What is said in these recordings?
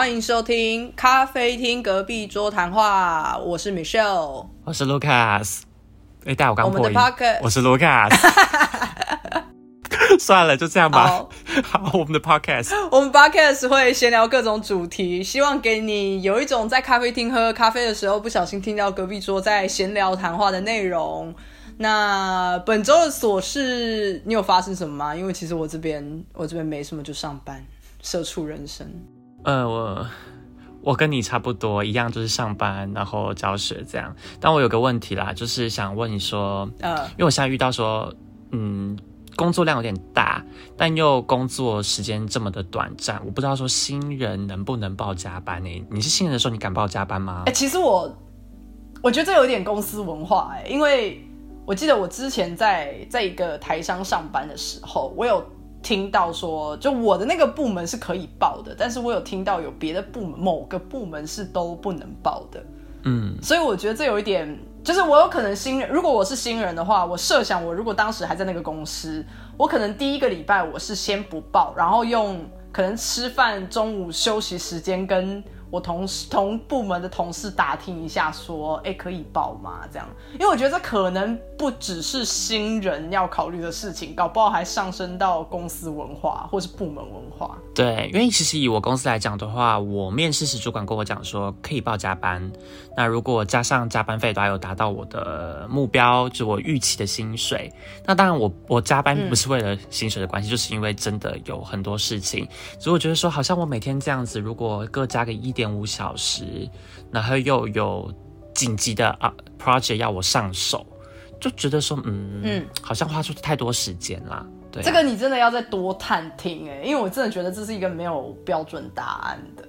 欢迎收听咖啡厅隔壁桌谈话，我是 Michelle，我是 Lucas。哎，大家我刚我们的破音 podcast 我是 Lucas。算了，就这样吧。好好，我们的 Podcast。我们 podcast 会闲聊各种主题，希望给你有一种在咖啡厅喝咖啡的时候不小心听到隔壁桌在闲聊谈话的内容。那本周的琐事，你有发生什么吗？因为其实我这边我这边没什么，就上班，社畜人生。呃，我我跟你差不多，一样就是上班，然后教学这样。但我有个问题啦，就是想问你说，呃，因为我现在遇到说，嗯，工作量有点大，但又工作时间这么的短暂，我不知道说新人能不能报加班呢、你是新人的时候，你敢报加班吗哎、？其实我我觉得这有点公司文化哎、因为我记得我之前在在一个台商上班的时候，我有听到说，就我的那个部门是可以报的，但是我有听到有别的部门某个部门是都不能报的，嗯，所以我觉得这有一点，就是我有可能新人，如果我是新人的话，我设想我如果当时还在那个公司，我可能第一个礼拜我是先不报，然后用可能吃饭、中午休息时间跟我同事同部门的同事打听一下，说，哎，可以报吗？这样，因为我觉得这可能不只是新人要考虑的事情，搞不好还上升到公司文化或是部门文化。对，因为其实以我公司来讲的话，我面试时主管跟我讲说可以报加班，那如果加上加班费都还有达到我的目标，就我预期的薪水，那当然我我加班不是为了薪水的关系，就是因为真的有很多事情，所以我觉得说好像我每天这样子，如果各加个一点五小时，然后又有紧急的啊 project 要我上手，就觉得说嗯嗯好像花出太多时间啦。对啊、这个你真的要再多探听哎、因为我真的觉得这是一个没有标准答案的。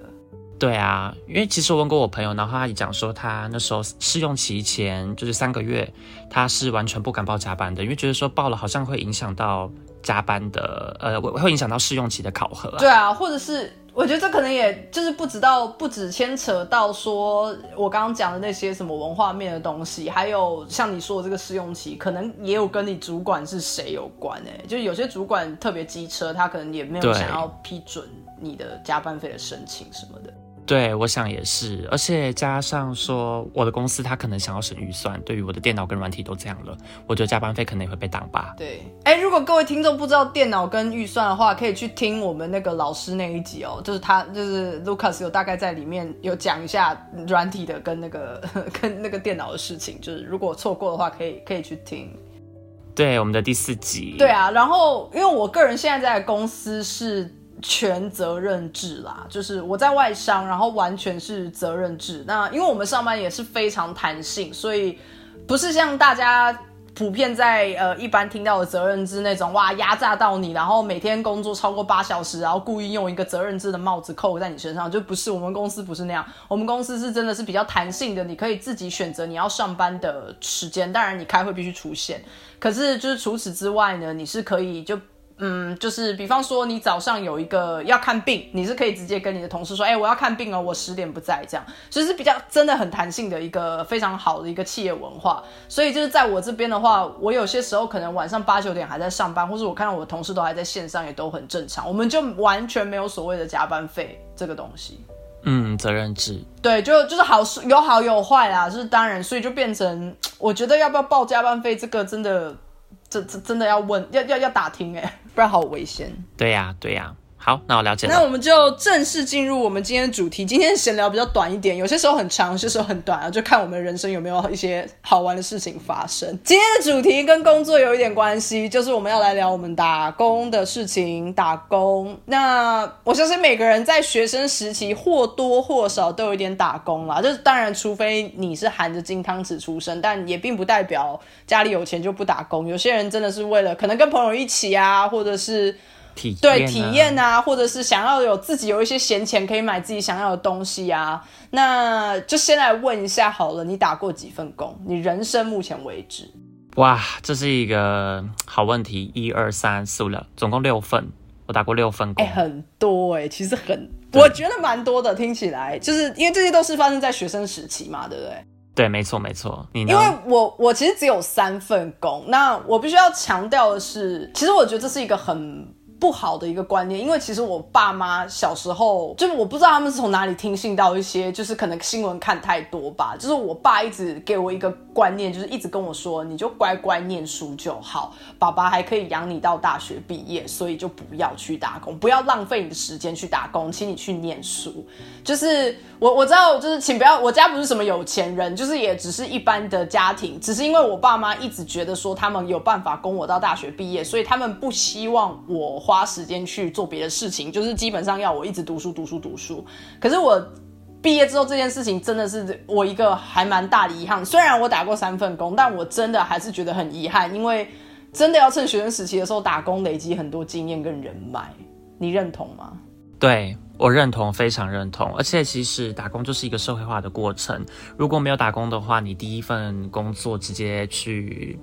对啊，因为其实我问过我朋友，然后他也讲说，他那时候试用期前就是三个月，他是完全不敢报加班的，因为觉得说报了好像会影响到加班的，呃，会会影响到试用期的考核、啊。对啊，或者是我觉得这可能也就是不知道，不止牵扯到说我刚刚讲的那些什么文化面的东西，还有像你说的这个试用期，可能也有跟你主管是谁有关诶、就是有些主管特别机车，他可能也没有想要批准你的加班费的申请什么的。对，我想也是，而且加上说我的公司他可能想要省预算，对于我的电脑跟软体都这样了，我觉得加班费可能也会被挡吧。对，哎，如果各位听众不知道电脑跟预算的话，可以去听我们那个老师那一集哦，就是他就是 Lucas 有大概在里面有讲一下软体的跟那个跟那个电脑的事情，就是如果错过的话，可以可以去听。对，我们的第四集。对啊，然后因为我个人现在在公司是全责任制啦，就是我在外商，然后完全是责任制。那因为我们上班也是非常弹性，所以不是像大家。普遍在呃一般听到的责任制那种哇压榨到你，然后每天工作超过八小时，然后故意用一个责任制的帽子扣在你身上，就不是我们公司不是那样，我们公司是真的是比较弹性的，你可以自己选择你要上班的时间，当然你开会必须出现，可是就是除此之外呢，你是可以就。嗯，就是比方说，你早上有一个要看病，你是可以直接跟你的同事说，哎、我要看病哦，我十点不在，这样，就是比较真的很弹性的一个非常好的一个企业文化。所以就是在我这边的话，我有些时候可能晚上八九点还在上班，或是我看到我的同事都还在线上，也都很正常，我们就完全没有所谓的加班费这个东西。嗯，责任制。对，就就是好有好有坏啦，就是当然，所以就变成我觉得要不要报加班费，这个真的，这这真的要问，要要要打听哎、不然好危险。对呀、对呀、好，那我了解。那我们就正式进入我们今天的主题。今天闲聊比较短一点，有些时候很长，有些时候很短啊，就看我们人生有没有一些好玩的事情发生。今天的主题跟工作有一点关系，就是我们要来聊我们打工的事情。打工，那我相信每个人在学生时期或多或少都有一点打工啦。就是当然，除非你是含着金汤匙出生，但也并不代表家里有钱就不打工。有些人真的是为了可能跟朋友一起啊，或者是。体对体验啊，或者是想要有自己有一些闲钱可以买自己想要的东西啊，那就先来问一下好了，你打过几份工？你人生目前为止，哇，这是一个好问题，一二三四五六，总共六份，我打过六份工。哎、很多哎、其实很，我觉得蛮多的，听起来就是因为这些都是发生在学生时期嘛，对不对？对，没错没错。你？因为我我其实只有三份工，那我必须要强调的是，其实我觉得这是一个很不好的一个观念，因为其实我爸妈小时候，就是我不知道他们是从哪里听信到一些，就是可能新闻看太多吧。就是我爸一直给我一个观念，就是一直跟我说，你就乖乖念书就好，爸爸还可以养你到大学毕业，所以就不要去打工，不要浪费你的时间去打工，请你去念书。就是我我知道，就是请不要，我家不是什么有钱人，就是也只是一般的家庭，只是因为我爸妈一直觉得说他们有办法供我到大学毕业，所以他们不希望我花时间去做别的事情，就是基本上要我一直读书读书读书。可是我毕业之后这件事情真的是我一个还蛮大的遗憾，虽然我打过三份工，但我真的还是觉得很遗憾，因为真的要趁学生时期的时候打工，累积很多经验跟人脉。你认同吗？对。我认同，非常认同。而且其实打工就是一个社会化的过程。如果没有打工的话，你第一份工作直接去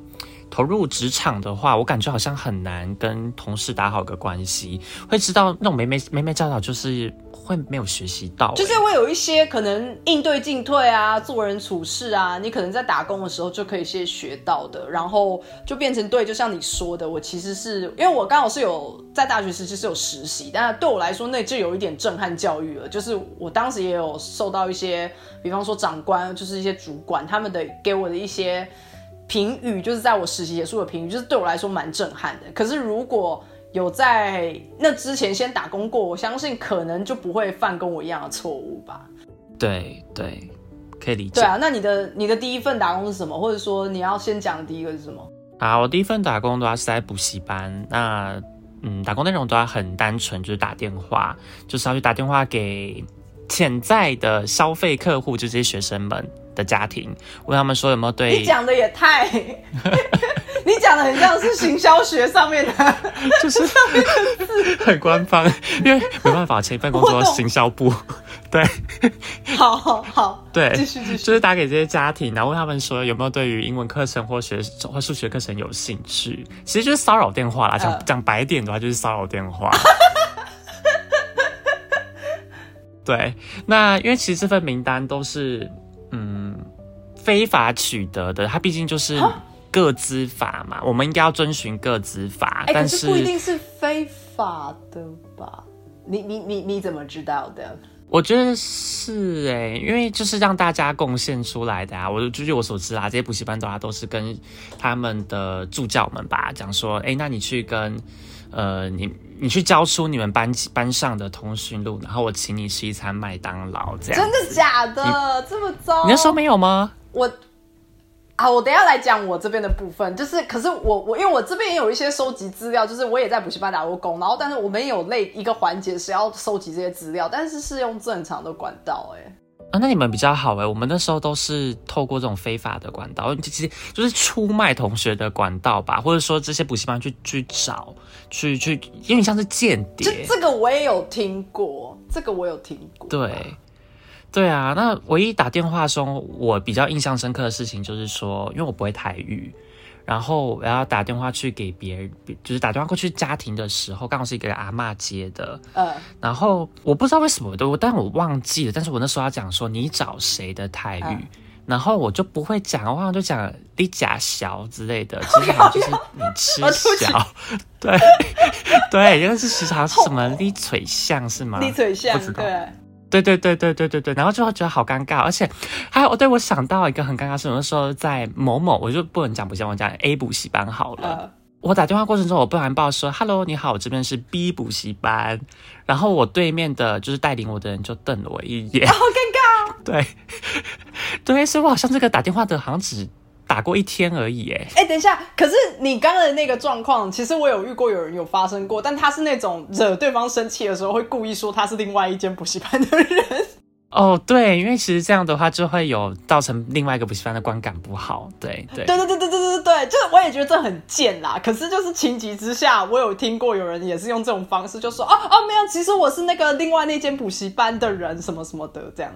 投入职场的话，我感觉好像很难跟同事打好个关系。会知道那种没没没没教导就是。会没有学习到，就是会有一些可能应对进退啊，做人处事啊，你可能在打工的时候就可以先学到的，然后就变成对。就像你说的，我其实是因为我刚好是有在大学时期是有实习，但对我来说那就有一点震撼教育了。就是我当时也有受到一些，比方说长官，就是一些主管他们的给我的一些评语，就是在我实习结束的评语，就是对我来说蛮震撼的。可是如果有在那之前先打工过，我相信可能就不会犯跟我一样的错误吧。对对，可以理解。对啊，那你的你的第一份打工是什么？或者说你要先讲的第一个是什么？啊，我第一份打工的话是在补习班。那嗯，打工内容都要很单纯，就是打电话，就是要去打电话给潜在的消费客户，就这些学生们的家庭，问他们说有没有对。你讲的也太。你讲的很像是行销学上面的，就是很官方，因为没办法，前一份工作行销部，对，好好好，对，继续继续，就是打给这些家庭，然后问他们说有没有对于英文课程或学或数学课程有兴趣，其实就是骚扰电话啦，讲讲白点的话就是骚扰电话。对，那因为其实这份名单都是嗯非法取得的，它毕竟就是。各资法嘛，我们应该要遵循各资法，但是不一定是非法的吧？你你你你怎么知道的？我觉得是哎，因为就是让大家贡献出来的啊。我就据我所知啊，这些补习班的话都是跟他们的助教们吧讲说，哎，那你去跟呃你你去交出你们班班上的通讯录，然后我请你吃一餐麦当劳，这样真的假的？这么糟？你那时候没有吗？我。啊，我等下来讲我这边的部分，就是可是我我因为我这边也有一些收集资料，就是我也在补习班打过工，然后但是我们有类一个环节是要收集这些资料，但是是用正常的管道，哎，啊，那你们比较好哎，我们那时候都是透过这种非法的管道，其实就是出卖同学的管道吧，或者说这些补习班去去找，去去，因为像是间谍，这这个我也有听过，这个我有听过，对。对啊，那唯一打电话中我比较印象深刻的事情就是说，因为我不会台语，然后我要打电话去给别人，就是打电话过去家庭的时候，刚好是一个阿妈接的，嗯，然后我不知道为什么的，但我忘记了，但是我那时候要讲说你找谁的台语，然后我就不会讲，我好像就讲你假小之类的，其实好像就是你吃小，对 对，因为是其实好像是什么立嘴像是吗？立嘴像，对。对对对对对对对，然后就会觉得好尴尬，而且还有，对我想到一个很尴尬事，有的时候在某某，我就不能讲补习班，我讲 A 补习班好了。我打电话过程中，我不然报说：“Hello，你好，我这边是 B 补习班。”然后我对面的就是带领我的人就瞪了我一眼，好尴尬。对，对，所以我好像这个打电话的好像只。打过一天而已，哎哎，等一下，可是你刚刚的那个状况，其实我有遇过，有人有发生过，但他是那种惹对方生气的时候，会故意说他是另外一间补习班的人。哦，对，因为其实这样的话就会有造成另外一个补习班的观感不好。对对对对对对对对对，就是我也觉得这很贱啦。可是就是情急之下，我有听过有人也是用这种方式，就说哦哦没有，其实我是那个另外那间补习班的人，什么什么的这样。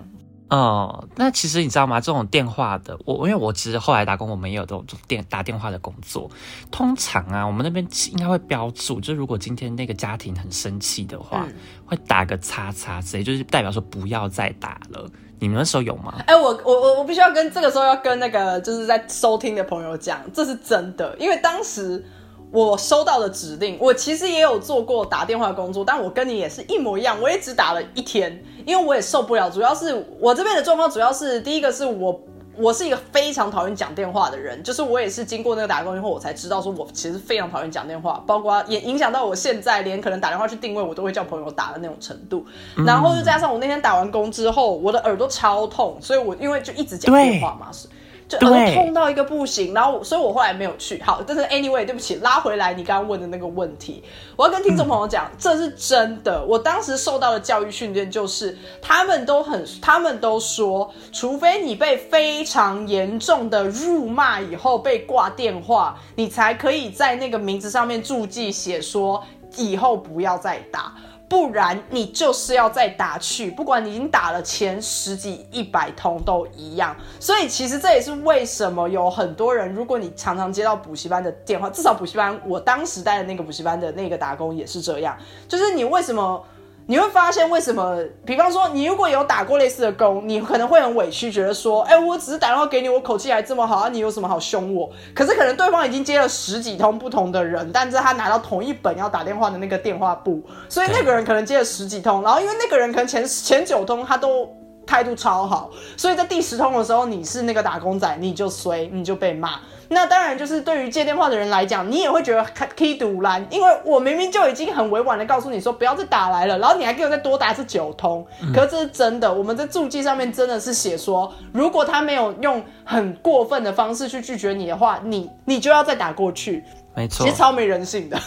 哦，那其实你知道吗？这种电话的，我因为我其实后来打工，我们也有这种电打电话的工作。通常啊，我们那边应该会标注，就如果今天那个家庭很生气的话，会打个叉叉之类，就是代表说不要再打了。你们那时候有吗？哎，我我我我必须要跟这个时候要跟那个就是在收听的朋友讲，这是真的，因为当时。我收到的指令，我其实也有做过打电话工作，但我跟你也是一模一样，我也只打了一天，因为我也受不了。主要是我这边的状况，主要是第一个是我我是一个非常讨厌讲电话的人，就是我也是经过那个打工以后，我才知道说我其实非常讨厌讲电话，包括也影响到我现在连可能打电话去定位我都会叫朋友打的那种程度。然后又加上我那天打完工之后，我的耳朵超痛，所以我因为就一直讲电话嘛是。就痛到一个不行，然后所以我后来没有去。好，但是 anyway，对不起，拉回来你刚刚问的那个问题，我要跟听众朋友讲，这是真的。我当时受到的教育训练就是，他们都很，他们都说，除非你被非常严重的辱骂以后被挂电话，你才可以在那个名字上面注记写说以后不要再打。不然你就是要再打去，不管你已经打了前十几、一百通都一样。所以其实这也是为什么有很多人，如果你常常接到补习班的电话，至少补习班我当时带的那个补习班的那个打工也是这样，就是你为什么？你会发现为什么？比方说，你如果有打过类似的工，你可能会很委屈，觉得说，哎，我只是打电话给你，我口气还这么好，啊，你有什么好凶我？可是可能对方已经接了十几通不同的人，但是他拿到同一本要打电话的那个电话簿，所以那个人可能接了十几通，然后因为那个人可能前前 九通他都态度超好，所以在第十通的时候，你是那个打工仔，你就衰，你就被骂。那当然，就是对于接电话的人来讲，你也会觉得可以堵拦，因为我明明就已经很委婉的告诉你说不要再打来了，然后你还给我再多打一次九通，可是这是真的，我们在注记上面真的是写说，如果他没有用很过分的方式去拒绝你的话，你你就要再打过去。没错，其实超没人性的。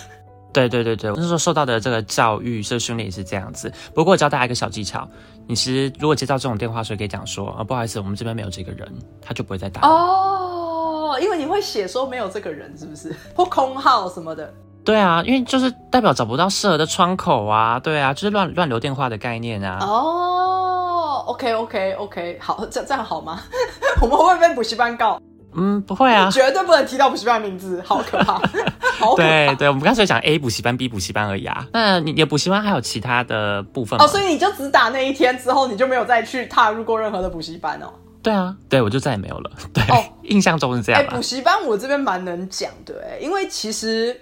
对对对对，那时候受到的这个教育、这个训练也是这样子。不过我教大家一个小技巧，你其实如果接到这种电话，所以可以讲说啊，不好意思，我们这边没有这个人，他就不会再打哦。哦，因为你会写说没有这个人，是不是？或空号什么的。对啊，因为就是代表找不到适合的窗口啊。对啊，就是乱乱留电话的概念啊。哦，OK OK OK，好，这这样好吗？我们会不会被补习班告？嗯，不会啊，绝对不能提到补习班名字，好可怕，好可怕。对对，我们刚才讲 A 补习班、B 补习班而已啊。那你的补习班还有其他的部分哦，所以你就只打那一天之后，你就没有再去踏入过任何的补习班哦。对啊，对我就再也没有了。对，哦，印象中是这样。哎，补习班我这边蛮能讲的，哎，因为其实，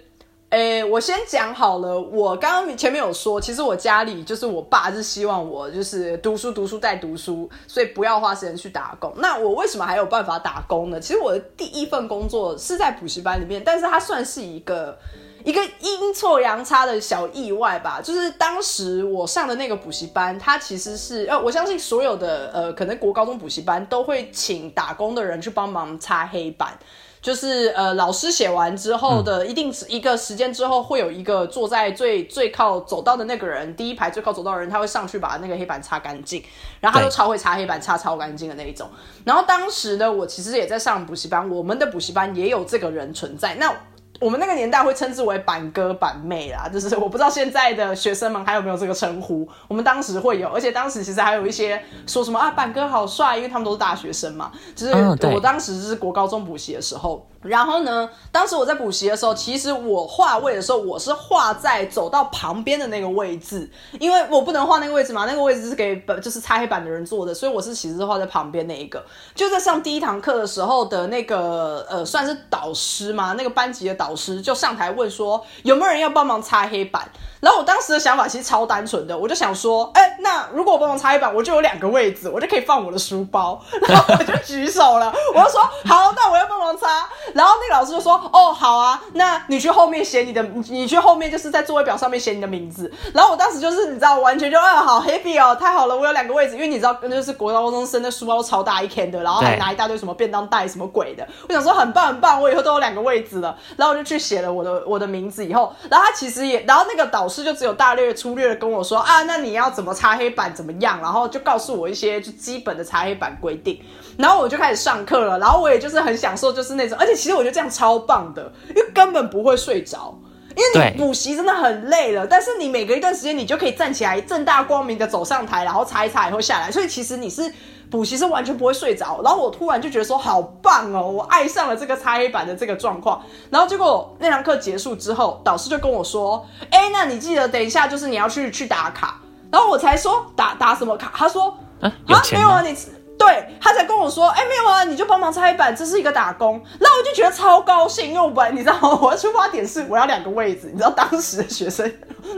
哎，我先讲好了，我刚刚前面有说，其实我家里就是我爸是希望我就是读书读书再读书，所以不要花时间去打工。那我为什么还有办法打工呢？其实我的第一份工作是在补习班里面，但是它算是一个。一个阴错阳差的小意外吧，就是当时我上的那个补习班，它其实是呃，我相信所有的呃，可能国高中补习班都会请打工的人去帮忙擦黑板，就是呃，老师写完之后的一定一个时间之后，会有一个坐在最最靠走道的那个人，第一排最靠走道的人，他会上去把那个黑板擦干净，然后他就超会擦黑板，擦超干净的那一种。然后当时呢，我其实也在上补习班，我们的补习班也有这个人存在。那我们那个年代会称之为板哥板妹啦，就是我不知道现在的学生们还有没有这个称呼。我们当时会有，而且当时其实还有一些说什么啊，板哥好帅，因为他们都是大学生嘛。就是我当时是国高中补习的时候。然后呢？当时我在补习的时候，其实我画位的时候，我是画在走到旁边的那个位置，因为我不能画那个位置嘛，那个位置是给本就是擦黑板的人坐的，所以我是其实是画在旁边那一个。就在上第一堂课的时候的那个呃，算是导师嘛，那个班级的导师就上台问说，有没有人要帮忙擦黑板？然后我当时的想法其实超单纯的，我就想说，哎，那如果我帮忙擦黑板，我就有两个位置，我就可以放我的书包，然后我就举手了，我就说好，那我要帮忙擦。然后那个老师就说，哦，好啊，那你去后面写你的，你去后面就是在座位表上面写你的名字。然后我当时就是你知道，完全就啊，好 happy 哦，太好了，我有两个位置，因为你知道，就是国高中生的书包超大一天的，然后还拿一大堆什么便当袋什么鬼的。我想说很棒很棒，我以后都有两个位置了。然后我就去写了我的我的名字以后，然后他其实也，然后那个导师。是就只有大略粗略的跟我说啊，那你要怎么擦黑板怎么样，然后就告诉我一些就基本的擦黑板规定，然后我就开始上课了，然后我也就是很享受，就是那种，而且其实我觉得这样超棒的，因为根本不会睡着，因为你补习真的很累了，但是你每隔一段时间你就可以站起来，正大光明的走上台，然后擦一擦以后下来，所以其实你是。补习是完全不会睡着，然后我突然就觉得说好棒哦，我爱上了这个擦黑板的这个状况。然后结果那堂课结束之后，导师就跟我说：“哎，那你记得等一下就是你要去去打卡。”然后我才说打打什么卡？他说：“啊，没有啊，你。”对他才跟我说，哎，没有啊，你就帮忙擦黑板，这是一个打工。然后我就觉得超高兴，因为我本来你知道吗？我的出发点是我要两个位置，你知道当时的学生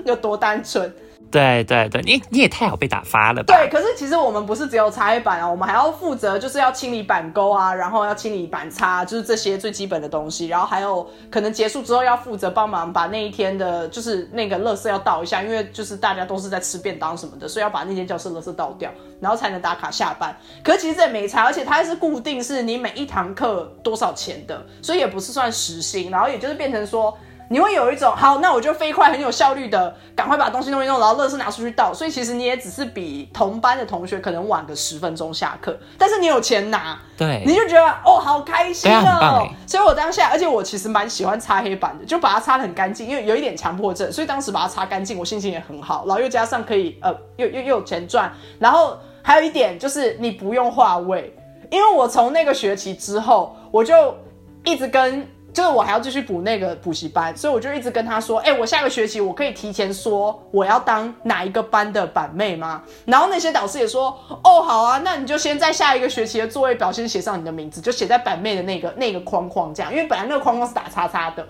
有多单纯。对对对，你你也太好被打发了吧？对，可是其实我们不是只有擦黑板啊，我们还要负责就是要清理板钩啊，然后要清理板擦，就是这些最基本的东西。然后还有可能结束之后要负责帮忙把那一天的，就是那个垃圾要倒一下，因为就是大家都是在吃便当什么的，所以要把那间教室垃圾倒掉，然后才能打卡下班。可是其实这也没差，而且它是固定是你每一堂课多少钱的，所以也不是算时薪，然后也就是变成说。你会有一种好，那我就飞快、很有效率的赶快把东西弄一弄，然后乐事拿出去倒。所以其实你也只是比同班的同学可能晚个十分钟下课，但是你有钱拿，对，你就觉得哦，好开心哦。所以我当下，而且我其实蛮喜欢擦黑板的，就把它擦的很干净，因为有一点强迫症，所以当时把它擦干净，我心情也很好。然后又加上可以呃，又又又有钱赚。然后还有一点就是你不用画位，因为我从那个学期之后，我就一直跟。就是我还要继续补那个补习班，所以我就一直跟他说：“哎，我下个学期我可以提前说我要当哪一个班的板妹吗？”然后那些导师也说：“哦，好啊，那你就先在下一个学期的座位表先写上你的名字，就写在板妹的那个那个框框这样，因为本来那个框框是打叉叉的，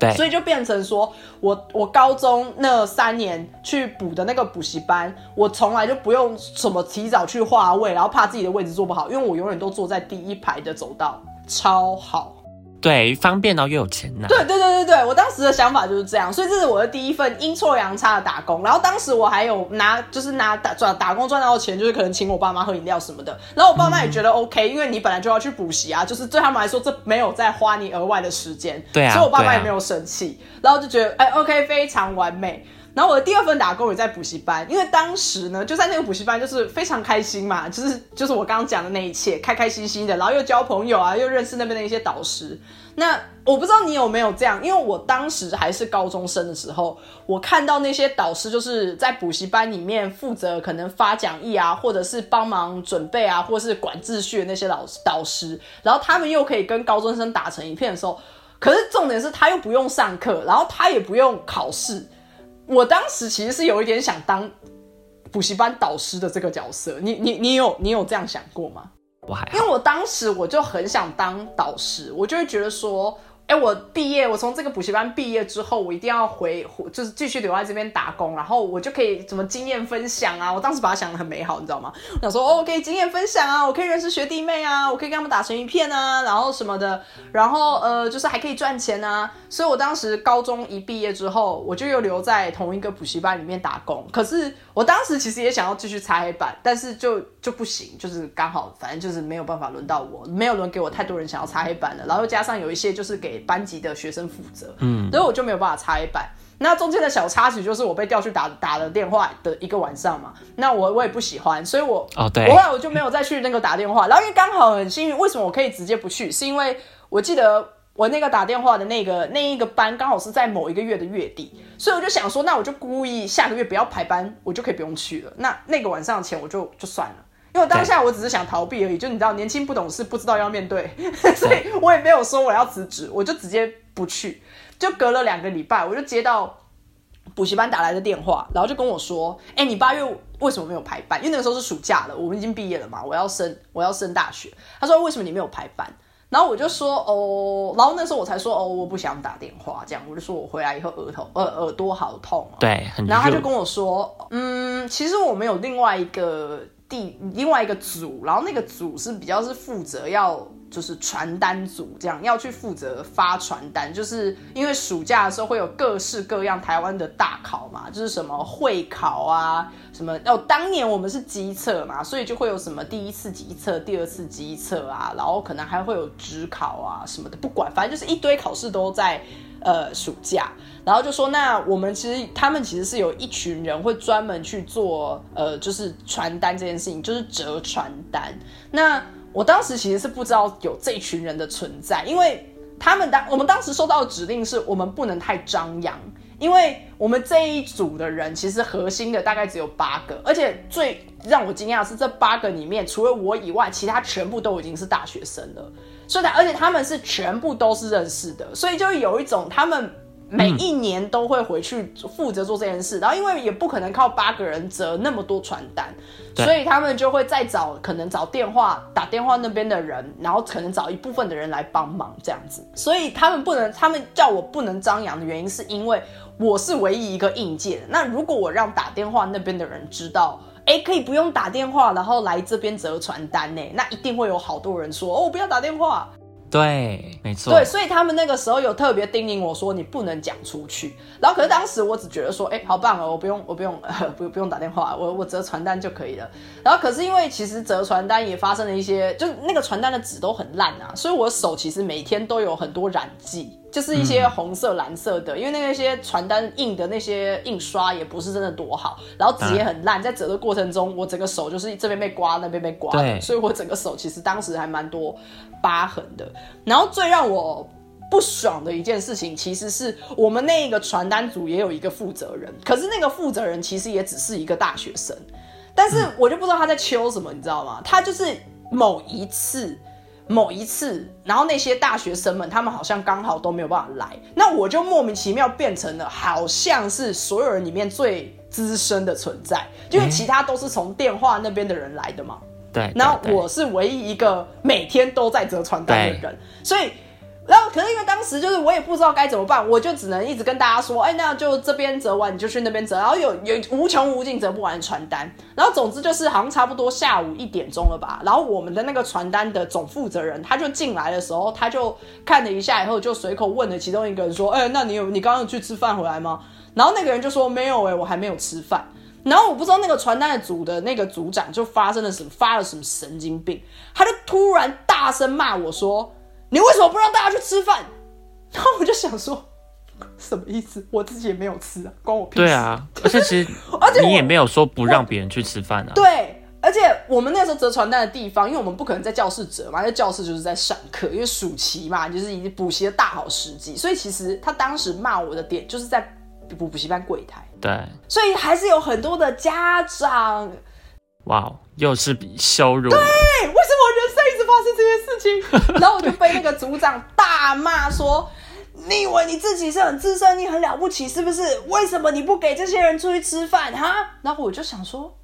对，所以就变成说我我高中那三年去补的那个补习班，我从来就不用什么提早去划位，然后怕自己的位置坐不好，因为我永远都坐在第一排的走道，超好。”对，方便到又有钱拿。对对对对对，我当时的想法就是这样，所以这是我的第一份阴错阳差的打工。然后当时我还有拿，就是拿打赚打工赚到的钱，就是可能请我爸妈喝饮料什么的。然后我爸妈也觉得 OK，因为你本来就要去补习啊，就是对他们来说这没有在花你额外的时间。对啊，所以我爸妈也没有生气，然后就觉得哎 OK 非常完美。然后我的第二份打工也在补习班，因为当时呢就在那个补习班，就是非常开心嘛，就是就是我刚刚讲的那一切，开开心心的，然后又交朋友啊，又认识那边的一些导师。那我不知道你有没有这样，因为我当时还是高中生的时候，我看到那些导师就是在补习班里面负责可能发讲义啊，或者是帮忙准备啊，或是管秩序的那些老导师，然后他们又可以跟高中生打成一片的时候，可是重点是他又不用上课，然后他也不用考试。我当时其实是有一点想当补习班导师的这个角色，你你你有你有这样想过吗？我还因为我当时我就很想当导师，我就会觉得说。哎，我毕业，我从这个补习班毕业之后，我一定要回，就是继续留在这边打工，然后我就可以怎么经验分享啊？我当时把它想的很美好，你知道吗？我想说，哦，我可以经验分享啊，我可以认识学弟妹啊，我可以跟他们打成一片啊，然后什么的，然后呃，就是还可以赚钱啊。所以我当时高中一毕业之后，我就又留在同一个补习班里面打工。可是我当时其实也想要继续擦黑板，但是就就不行，就是刚好反正就是没有办法轮到我，没有轮给我太多人想要擦黑板了，然后加上有一些就是给。班级的学生负责，嗯，所以我就没有办法擦黑板。那中间的小插曲就是我被调去打打了电话的一个晚上嘛。那我我也不喜欢，所以我哦对，我后来我就没有再去那个打电话。然后因为刚好很幸运，为什么我可以直接不去？是因为我记得我那个打电话的那个那一个班刚好是在某一个月的月底，所以我就想说，那我就故意下个月不要排班，我就可以不用去了。那那个晚上的钱我就就算了。因为当下我只是想逃避而已，就你知道，年轻不懂事，不知道要面 对，所以我也没有说我要辞职，我就直接不去。就隔了两个礼拜，我就接到补习班打来的电话，然后就跟我说：“哎，你八月为什么没有排班？因为那个时候是暑假了，我们已经毕业了嘛，我要升我要升大学。”他说：“为什么你没有排班？”然后我就说：“哦。”然后那时候我才说：“哦，我不想打电话。”这样我就说我回来以后额头呃耳朵好痛啊。对，然后他就跟我说：“嗯，其实我们有另外一个。”第另外一个组，然后那个组是比较是负责要就是传单组这样要去负责发传单，就是因为暑假的时候会有各式各样台湾的大考嘛，就是什么会考啊，什么哦，当年我们是机测嘛，所以就会有什么第一次机测、第二次机测啊，然后可能还会有职考啊什么的，不管，反正就是一堆考试都在。呃，暑假，然后就说，那我们其实他们其实是有一群人会专门去做，呃，就是传单这件事情，就是折传单。那我当时其实是不知道有这群人的存在，因为他们当我们当时收到的指令是我们不能太张扬，因为我们这一组的人其实核心的大概只有八个，而且最让我惊讶的是，这八个里面除了我以外，其他全部都已经是大学生了。所以，而且他们是全部都是认识的，所以就有一种他们每一年都会回去负责做这件事，然后因为也不可能靠八个人折那么多传单，所以他们就会再找可能找电话打电话那边的人，然后可能找一部分的人来帮忙这样子。所以他们不能，他们叫我不能张扬的原因，是因为我是唯一一个应届的。那如果我让打电话那边的人知道。哎，可以不用打电话，然后来这边折传单呢？那一定会有好多人说哦，我不要打电话。对，没错。对，所以他们那个时候有特别叮咛我说，你不能讲出去。然后，可是当时我只觉得说，哎，好棒哦，我不用，我不用，呃、不不用打电话，我我折传单就可以了。然后，可是因为其实折传单也发生了一些，就是那个传单的纸都很烂啊，所以我手其实每天都有很多染剂，就是一些红色、蓝色的，因为那些传单印的那些印刷也不是真的多好，然后纸也很烂，在折的过程中，我整个手就是这边被刮，那边被刮的，所以我整个手其实当时还蛮多疤痕的。然后最让我不爽的一件事情，其实是我们那个传单组也有一个负责人，可是那个负责人其实也只是一个大学生，但是我就不知道他在秋什么，你知道吗？他就是某一次。某一次，然后那些大学生们，他们好像刚好都没有办法来，那我就莫名其妙变成了好像是所有人里面最资深的存在，因为其他都是从电话那边的人来的嘛。对，然后我是唯一一个每天都在折传单的人，所以。然后，可是因为当时就是我也不知道该怎么办，我就只能一直跟大家说，哎，那就这边折完你就去那边折，然后有有无穷无尽折不完的传单。然后总之就是好像差不多下午一点钟了吧。然后我们的那个传单的总负责人他就进来的时候，他就看了一下以后，就随口问了其中一个人说，哎，那你有你刚刚去吃饭回来吗？然后那个人就说没有，哎，我还没有吃饭。然后我不知道那个传单的组的那个组长就发生了什么，发了什么神经病，他就突然大声骂我说。你为什么不让大家去吃饭？然后我就想说，什么意思？我自己也没有吃啊，关我屁事。对啊，而且其实，而且你也没有说不让别人去吃饭啊。对，而且我们那时候折传单的地方，因为我们不可能在教室折嘛，因为教室就是在上课，因为暑期嘛，就是已经补习的大好时机，所以其实他当时骂我的点就是在补补习班柜台。对，所以还是有很多的家长。哇，又是比羞辱。对，为什么人生一直发生这些事情？然后我就被那个组长大骂说：“你以为你自己是很资深，你很了不起是不是？为什么你不给这些人出去吃饭？哈？”然后我就想说，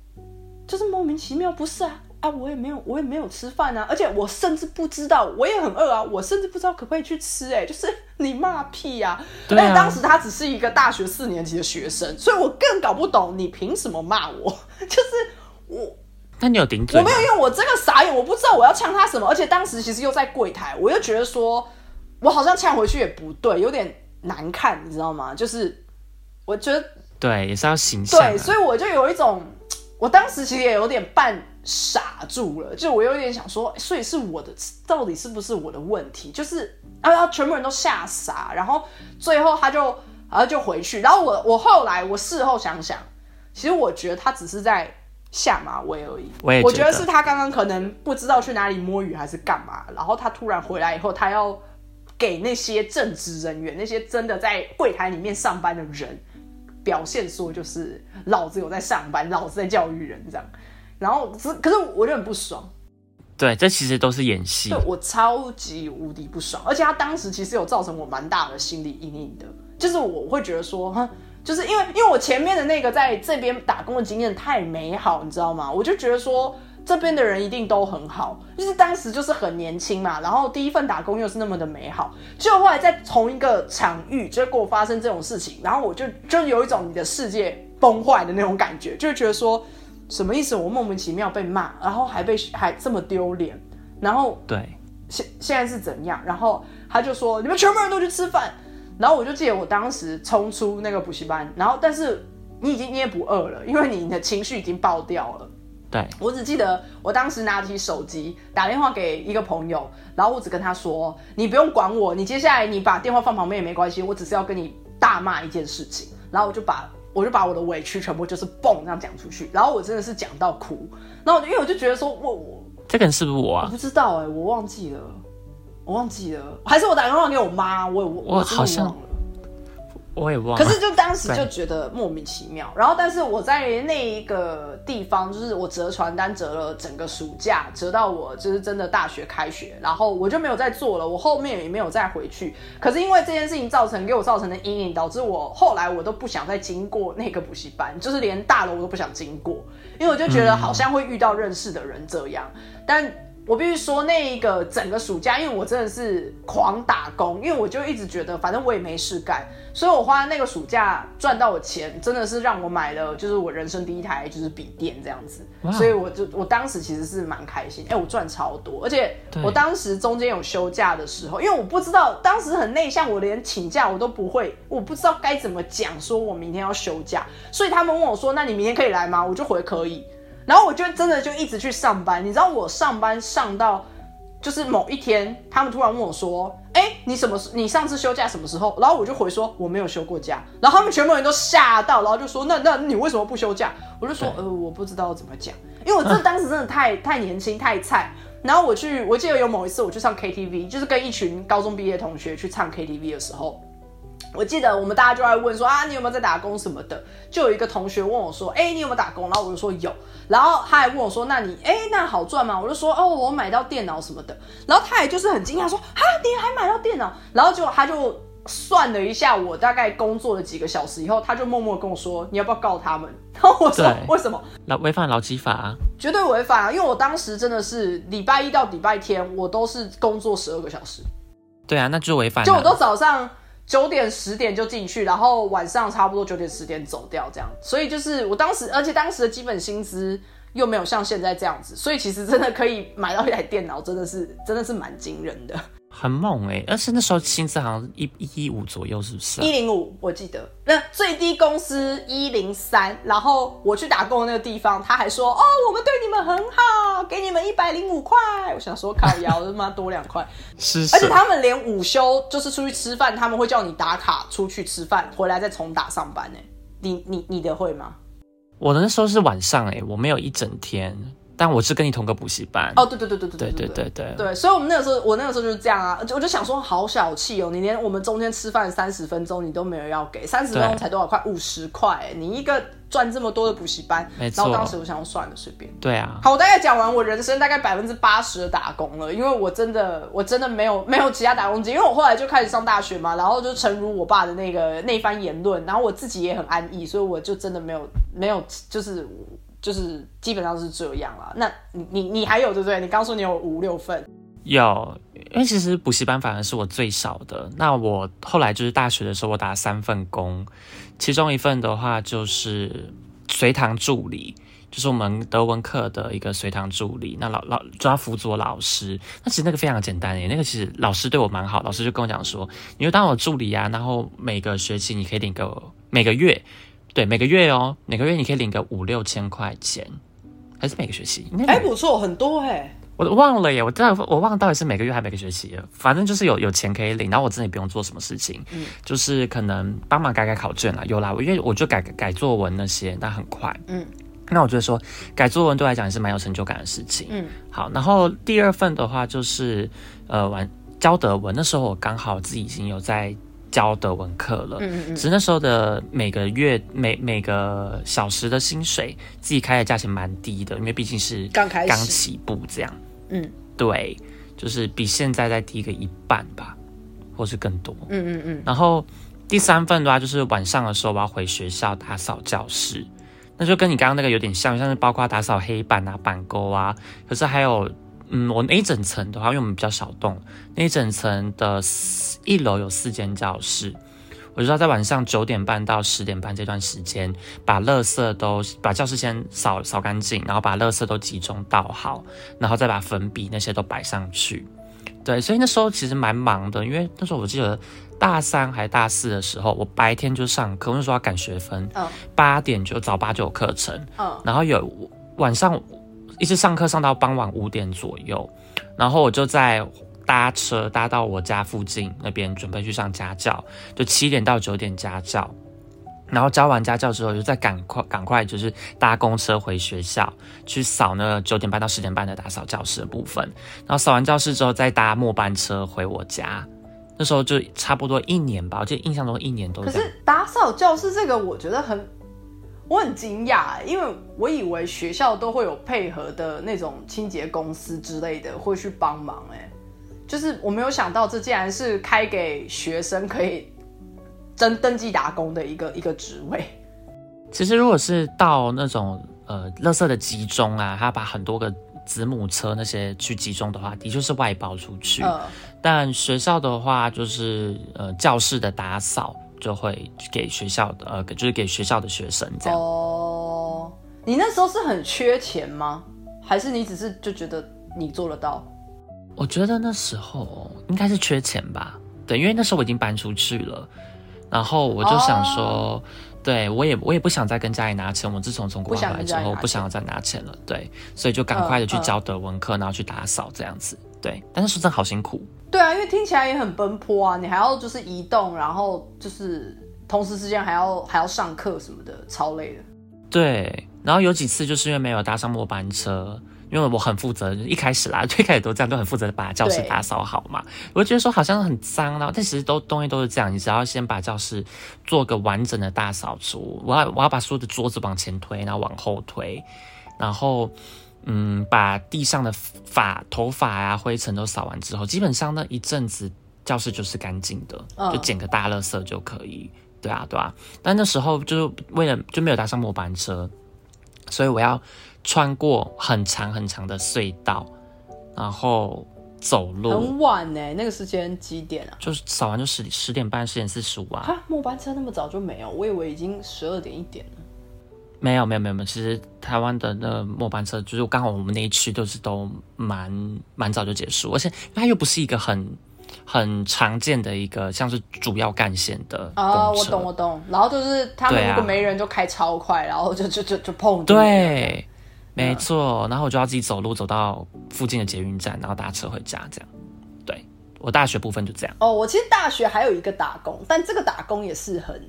就是莫名其妙，不是啊？啊，我也没有，我也没有吃饭啊，而且我甚至不知道，我也很饿啊，我甚至不知道可不可以去吃。哎，就是你骂屁呀！而且当时他只是一个大学四年级的学生，所以我更搞不懂你凭什么骂我，就是。我，那你有顶嘴？我没有，因为我真的傻眼，我不知道我要呛他什么，而且当时其实又在柜台，我又觉得说，我好像呛回去也不对，有点难看，你知道吗？就是我觉得对，也是要形象。对，所以我就有一种，我当时其实也有点半傻住了，就我有点想说，所以是我的，到底是不是我的问题？就是啊，全部人都吓傻，然后最后他就，然后就回去，然后我我后来我事后想想，其实我觉得他只是在。下马威而已，我觉得是他刚刚可能不知道去哪里摸鱼还是干嘛，然后他突然回来以后，他要给那些正职人员、那些真的在柜台里面上班的人表现说，就是老子有在上班，老子在教育人这样。然后，可可是我就很不爽。对，这其实都是演戏。对我超级无敌不爽，而且他当时其实有造成我蛮大的心理阴影的，就是我会觉得说，哈。就是因为因为我前面的那个在这边打工的经验太美好，你知道吗？我就觉得说这边的人一定都很好，就是当时就是很年轻嘛，然后第一份打工又是那么的美好，就后来在同一个场域结果发生这种事情，然后我就就有一种你的世界崩坏的那种感觉，就觉得说什么意思？我莫名其妙被骂，然后还被还这么丢脸，然后对现现在是怎样？然后他就说你们全部人都去吃饭。然后我就记得我当时冲出那个补习班，然后但是你已经你也不饿了，因为你的情绪已经爆掉了。对我只记得我当时拿起手机打电话给一个朋友，然后我只跟他说：“你不用管我，你接下来你把电话放旁边也没关系，我只是要跟你大骂一件事情。”然后我就把我就把我的委屈全部就是嘣这样讲出去，然后我真的是讲到哭。然后因为我就觉得说我我这个人是不是我啊？我不知道哎，我忘记了。我忘记了，还是我打电话给我妈？我我我好像我也忘了。可是就当时就觉得莫名其妙。然后，但是我在那一个地方，就是我折传单折了整个暑假，折到我就是真的大学开学，然后我就没有再做了。我后面也没有再回去。可是因为这件事情造成给我造成的阴影，导致我后来我都不想再经过那个补习班，就是连大楼我都不想经过，因为我就觉得好像会遇到认识的人这样。但我必须说，那一个整个暑假，因为我真的是狂打工，因为我就一直觉得，反正我也没事干，所以我花那个暑假赚到的钱，真的是让我买了，就是我人生第一台就是笔电这样子。所以我就我当时其实是蛮开心，哎，我赚超多，而且我当时中间有休假的时候，因为我不知道当时很内向，我连请假我都不会，我不知道该怎么讲，说我明天要休假，所以他们问我说，那你明天可以来吗？我就回可以。然后我就真的就一直去上班，你知道我上班上到就是某一天，他们突然问我说：“哎，你什么时？你上次休假什么时候？”然后我就回说：“我没有休过假。”然后他们全部人都吓到，然后就说：“那那你为什么不休假？”我就说：“呃，我不知道怎么讲，因为我这当时真的太 太年轻太菜。”然后我去，我记得有某一次我去唱 KTV，就是跟一群高中毕业同学去唱 KTV 的时候。我记得我们大家就在问说啊，你有没有在打工什么的？就有一个同学问我说，哎，你有没有打工？然后我就说有。然后他还问我说，那你哎，那好赚吗？我就说哦，我买到电脑什么的。然后他也就是很惊讶说，啊，你还买到电脑？然后结果他就算了一下我大概工作了几个小时以后，他就默默跟我说，你要不要告他们？然后我说为什么？劳违反劳基法啊？绝对违反啊！因为我当时真的是礼拜一到礼拜天，我都是工作十二个小时。对啊，那就违反。就我都早上。九点十点就进去，然后晚上差不多九点十点走掉，这样。所以就是我当时，而且当时的基本薪资又没有像现在这样子，所以其实真的可以买到一台电脑，真的是真的是蛮惊人的。很猛哎，而且那时候薪资好像一一五左右，是不是？一零五，我记得。那最低工资一零三，然后我去打工的那个地方，他还说：“哦，我们对你们很好，给你们一百零五块。”我想说，靠腰他妈多两块。是。而且他们连午休就是出去吃饭，他们会叫你打卡出去吃饭，回来再重打上班呢。你你你的会吗？我的那时候是晚上哎，我没有一整天。但我是跟你同个补习班哦，对对对对对对对对对对，所以我们那个时候，我那个时候就是这样啊，我就想说，好小气哦，你连我们中间吃饭三十分钟你都没有要给，三十分钟才多少块？五十块，你一个赚这么多的补习班。然后当时我想算了，随便。对啊。好，我大概讲完我人生大概百分之八十的打工了，因为我真的我真的没有没有其他打工经因为我后来就开始上大学嘛，然后就诚如我爸的那个那番言论，然后我自己也很安逸，所以我就真的没有没有就是。就是基本上是这样啦。那你你你还有对不对？你刚说你有五六份，有，因为其实补习班反而是我最少的。那我后来就是大学的时候，我打三份工，其中一份的话就是随堂助理，就是我们德文课的一个随堂助理。那老老抓辅佐老师，那其实那个非常简单耶。那个其实老师对我蛮好，老师就跟我讲说，你就当我助理啊，然后每个学期你可以领个每个月。对，每个月哦，每个月你可以领个五六千块钱，还是每个学期？哎，不错，很多哎。我忘了耶，我道我忘了到底是每个月还是每个学期了。反正就是有有钱可以领，然后我真的不用做什么事情，嗯，就是可能帮忙改改考卷啦，有啦，因为我就改改作文那些，那很快，嗯。那我觉得说改作文对我来讲也是蛮有成就感的事情，嗯。好，然后第二份的话就是呃，玩教德文，那时候我刚好自己已经有在。教德文课了，嗯嗯嗯，只是那时候的每个月每每个小时的薪水自己开的价钱蛮低的，因为毕竟是刚开刚起步这样，嗯，对，就是比现在再低个一半吧，或是更多，嗯嗯嗯。然后第三份的话，就是晚上的时候我要回学校打扫教室，那就跟你刚刚那个有点像，像是包括打扫黑板啊、板钩啊，可是还有。嗯，我那一整层的话，因为我们比较小栋，那一整层的一楼有四间教室，我就要在晚上九点半到十点半这段时间，把垃圾都把教室先扫扫干净，然后把垃圾都集中倒好，然后再把粉笔那些都摆上去。对，所以那时候其实蛮忙的，因为那时候我记得大三还大四的时候，我白天就上课，那时候要赶学分，嗯，八点就早八就有课程，嗯，然后有晚上。一直上课上到傍晚五点左右，然后我就在搭车搭到我家附近那边，准备去上家教，就七点到九点家教，然后教完家教之后，就再赶快赶快就是搭公车回学校去扫那九点半到十点半的打扫教室的部分，然后扫完教室之后再搭末班车回我家。那时候就差不多一年吧，我记得印象中一年都可。是打扫教室这个，我觉得很，我很惊讶，因为我以为学校都会有配合的那种清洁公司之类的会去帮忙，哎，就是我没有想到这竟然是开给学生可以登登记打工的一个一个职位。其实如果是到那种呃，垃圾的集中啊，他把很多个子母车那些去集中的话，的确是外包出去。呃，但学校的话，就是呃，教室的打扫就会给学校的呃，就是给学校的学生这样。哦，你那时候是很缺钱吗？还是你只是就觉得你做得到？我觉得那时候应该是缺钱吧，对，因为那时候我已经搬出去了，然后我就想说，哦。对我也我也不想再跟家里拿钱，我自从从国外回来之后，不想要再拿钱了，对，所以就赶快的去教德文课，然后去打扫这样子，对，但是说真的好辛苦，对啊，因为听起来也很奔波啊，你还要就是移动，然后就是同时之间还要还要上课什么的，超累的。对，然后有几次就是因为没有搭上末班车，因为我很负责，一开始啦，最开始都这样，都很负责把教室打扫好嘛。我就觉得说好像很脏，然后但其实都东西都是这样，你只要先把教室做个完整的大扫除，我要我要把所有的桌子往前推，然后往后推，然后嗯，把地上的发头发啊灰尘都扫完之后，基本上那一阵子教室就是干净的，嗯就捡个大垃圾就可以。对啊，对啊，但那时候就是为了就没有搭上末班车，所以我要穿过很长很长的隧道，然后走路，很晚呢、那个时间几点啊？就是扫完就十十点半、十点四十五啊。啊，末班车那么早就没有，我以为已经十二点一点了。没有没有没有没有，其实台湾的那末班车就是刚好我们那一区都是都蛮蛮早就结束，而且它又不是一个很很常见的一个像是主要干线的。啊，我懂我懂。然后就是他们如果没人就开超快，然后就就就就碰对，没错。然后我就要自己走路走到附近的捷运站，然后搭车回家，这样。对我大学部分就这样。哦，我其实大学还有一个打工，但这个打工也是很，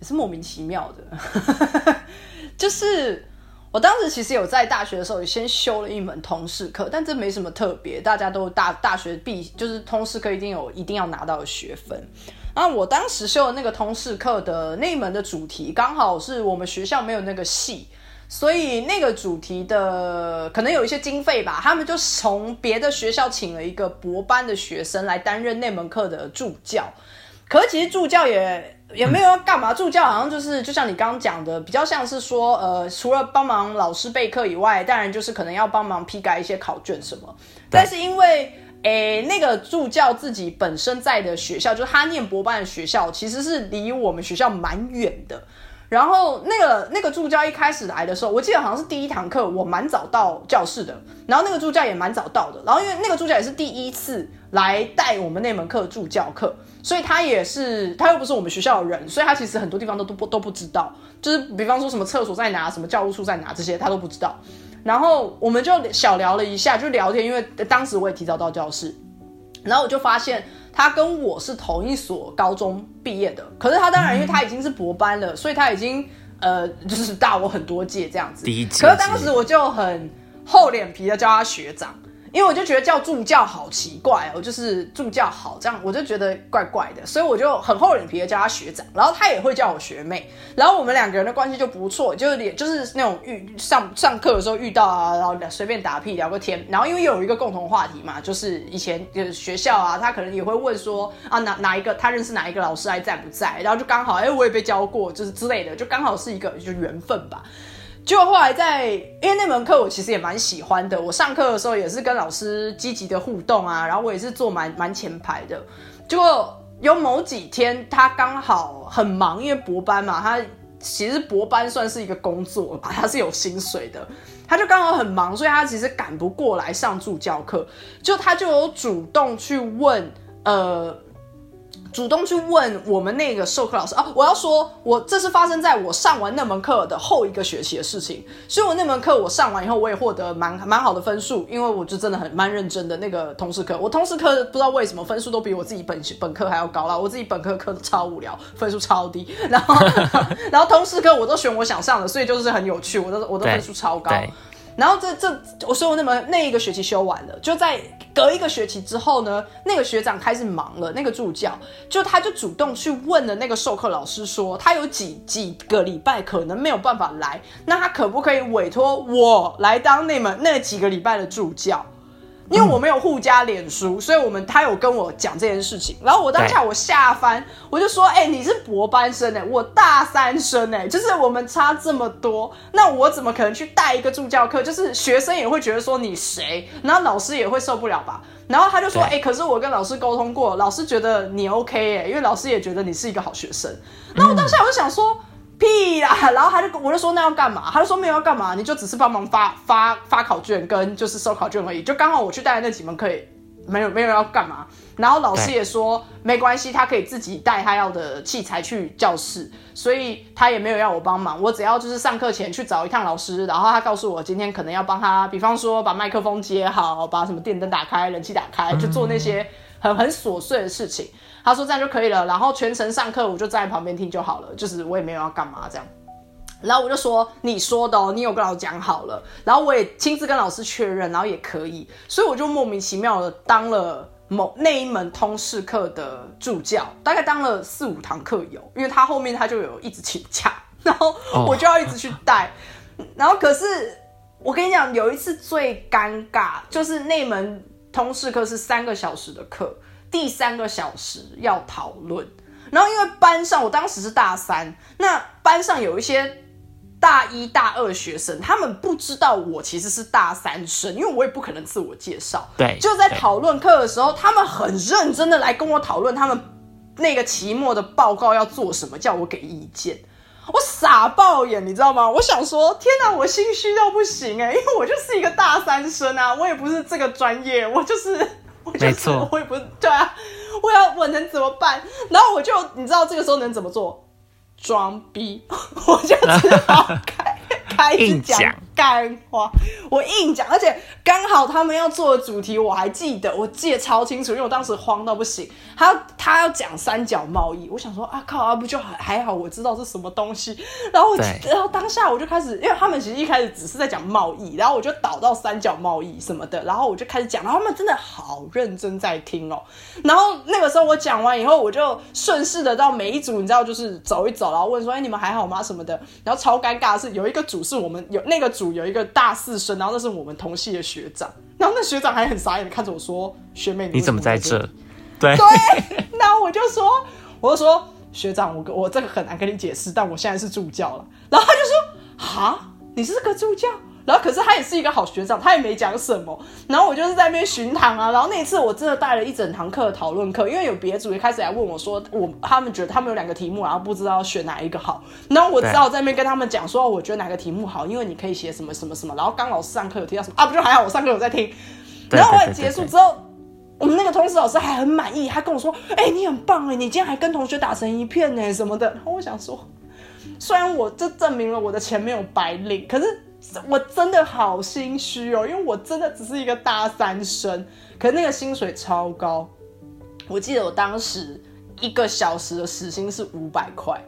也是莫名其妙的。就是我当时其实有在大学的时候，也先修了一门通识课，但这没什么特别，大家都大大学必就是通识课一定有一定要拿到的学分。那我当时修的那个通识课的那一门的主题，刚好是我们学校没有那个系，所以那个主题的可能有一些经费吧，他们就从别的学校请了一个博班的学生来担任那门课的助教。可是其实助教也也没有要干嘛，助教好像就是就像你刚刚讲的，比较像是说，呃，除了帮忙老师备课以外，当然就是可能要帮忙批改一些考卷什么。但是因为诶，那个助教自己本身在的学校，就是他念博班的学校，其实是离我们学校蛮远的。然后那个那个助教一开始来的时候，我记得好像是第一堂课，我蛮早到教室的，然后那个助教也蛮早到的，然后因为那个助教也是第一次来带我们那门课助教课，所以他也是他又不是我们学校的人，所以他其实很多地方都都不都不知道，就是比方说什么厕所在哪，什么教务处在哪这些他都不知道。然后我们就小聊了一下，就聊天，因为当时我也提早到教室，然后我就发现他跟我是同一所高中毕业的，可是他当然因为他已经是博班了，所以他已经呃就是大我很多届这样子。第一届可是当时我就很厚脸皮的叫他学长。因为我就觉得叫助教好奇怪哦，就是助教好这样，我就觉得怪怪的，所以我就很厚脸皮的叫他学长，然后他也会叫我学妹，然后我们两个人的关系就不错，就是也就是那种遇上上课的时候遇到啊，然后随便打屁聊个天，然后因为有一个共同话题嘛，就是以前就是学校啊，他可能也会问说啊哪哪一个他认识哪一个老师还在不在，然后就刚好哎、我也被教过，就是之类的，就刚好是一个就缘分吧。结果后来在，因为那门课我其实也蛮喜欢的，我上课的时候也是跟老师积极的互动啊，然后我也是坐蛮蛮前排的。结果有某几天他刚好很忙，因为博班嘛，他其实博班算是一个工作吧，他是有薪水的，他就刚好很忙，所以他其实赶不过来上助教课，就他就有主动去问，呃。主动去问我们那个授课老师啊，我要说，我这是发生在我上完那门课的后一个学期的事情，所以我那门课我上完以后，我也获得蛮蛮好的分数，因为我就真的很蛮认真的那个通识课，我通识课不知道为什么分数都比我自己本本科还要高啦，我自己本科课超无聊，分数超低，然后 然后通识课我都选我想上的，所以就是很有趣，我都我的分数超高。然后这这，我所有那么那一个学期修完了，就在隔隔一个学期之后呢，那个学长开始忙了，那个助教就他就主动去问了那个授课老师说，他有几几个礼拜可能没有办法来，那他可不可以委托我来当那门那几个礼拜的助教？因为我没有互加脸书，所以我们他有跟我讲这件事情，然后我当下我下翻，我就说，哎，你是博班生哎，我大三生哎，就是我们差这么多，那我怎么可能去带一个助教课？就是学生也会觉得说你谁，然后老师也会受不了吧？然后他就说，哎，可是我跟老师沟通过，老师觉得你 OK 哎，因为老师也觉得你是一个好学生。然后当下我就想说。屁啦！然后他就我就说那要干嘛？他就说没有要干嘛，你就只是帮忙发发发考卷跟就是收考卷而已。就刚好我去带的那几门可以没有没有要干嘛。然后老师也说没关系，他可以自己带他要的器材去教室，所以他也没有要我帮忙。我只要就是上课前去找一趟老师，然后他告诉我今天可能要帮他，比方说把麦克风接好，把什么电灯打开、冷气打开，就做那些很 很琐碎的事情。他说这样就可以了，然后全程上课我就站在旁边听就好了，就是我也没有要干嘛这样。然后我就说你说的哦，你有跟老师讲好了，然后我也亲自跟老师确认，然后也可以，所以我就莫名其妙的当了某那一门通识课的助教，大概当了四五堂课有，因为他后面他就有一直请假，然后我就要一直去带。然后可是我跟你讲，有一次最尴尬就是那门通识课是三个小时的课。第三个小时要讨论，然后因为班上我当时是大三，那班上有一些大一大二学生，他们不知道我其实是大三生，因为我也不可能自我介绍。对，就在讨论课的时候，他们很认真的来跟我讨论他们那个期末的报告要做什么，叫我给意见。我傻爆眼，你知道吗？我想说，天哪，我心虚到不行哎，因为我就是一个大三生啊，我也不是这个专业，我就是。我就是，我也不对啊，我要我能怎么办？然后我就你知道这个时候能怎么做？装逼，我就只好开开始讲干花，我硬讲，而且刚好他们要做的主题我还记得，我记得超清楚，因为我当时慌到不行。他他要讲三角贸易，我想说啊靠啊，不就还还好，我知道是什么东西。然后 然后当下我就开始，因为他们其实一开始只是在讲贸易，然后我就导到三角贸易什么的，然后我就开始讲，然后他们真的好认真在听哦。然后那个时候我讲完以后，我就顺势的到每一组，你知道，就是走一走，然后问说，哎，你们还好吗？什么的。然后超尴尬的是，有一个组是我们有那个组有一个大四生，然后那是我们同系的学长，然后那学长还很傻眼的看着我说，学妹你怎么在这？对对，那我就说，我就说学长，我我这个很难跟你解释，但我现在是助教了。然后他就说，哈，你是个助教？然后可是他也是一个好学长，他也没讲什么。然后我就是在那边巡堂啊。然后那一次我真的带了一整堂课的讨论课，因为有别组也开始来问我说，我他们觉得他们有两个题目，然后不知道选哪一个好。然后我只好在那边跟他们讲说，我觉得哪个题目好，因为你可以写什么什么什么。然后刚老师上课有提到什么啊，不就还好，我上课有在听。然后我结束之后。我们那个通识老师还很满意，他跟我说：“哎，你很棒哎，你今天还跟同学打成一片呢，什么的。”然后我想说，虽然我这证明了我的钱没有白领，可是我真的好心虚哦，因为我真的只是一个大三生，可那个薪水超高。我记得我当时一个小时的时薪是五百块，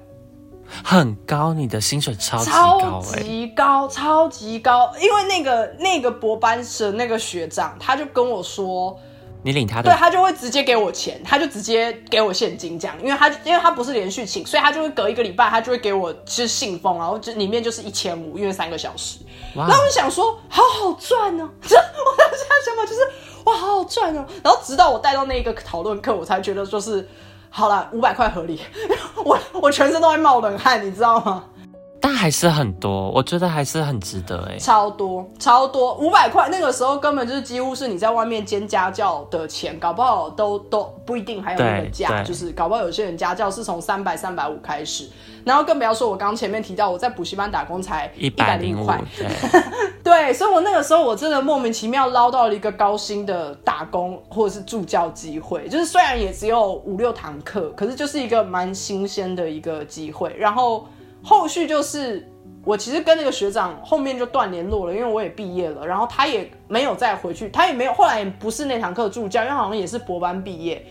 很高，你的薪水超级高，超级高，超级高。因为那个那个博班生那个学长，他就跟我说。你领他的，对他就会直接给我钱，他就直接给我现金这样，因为他因为他不是连续请，所以他就会隔一个礼拜，他就会给我是信封，然后就里面就是一千五，因为三个小时。然后我就想说，好好赚哦！这 我当时想法就是哇，好好赚哦！然后直到我带到那一个讨论课，我才觉得就是好了，五百块合理。我我全身都在冒冷汗，你知道吗？但还是很多，我觉得还是很值得哎，超多超多，五百块那个时候根本就是几乎是你在外面兼家教的钱，搞不好都都不一定还有那个价，就是搞不好有些人家教是从三百三百五开始，然后更不要说我刚前面提到我在补习班打工才一百零块，对，所以我那个时候我真的莫名其妙捞到了一个高薪的打工或者是助教机会，就是虽然也只有五六堂课，可是就是一个蛮新鲜的一个机会，然后。后续就是我其实跟那个学长后面就断联络了，因为我也毕业了，然后他也没有再回去，他也没有后来也不是那堂课助教，因为好像也是博班毕业。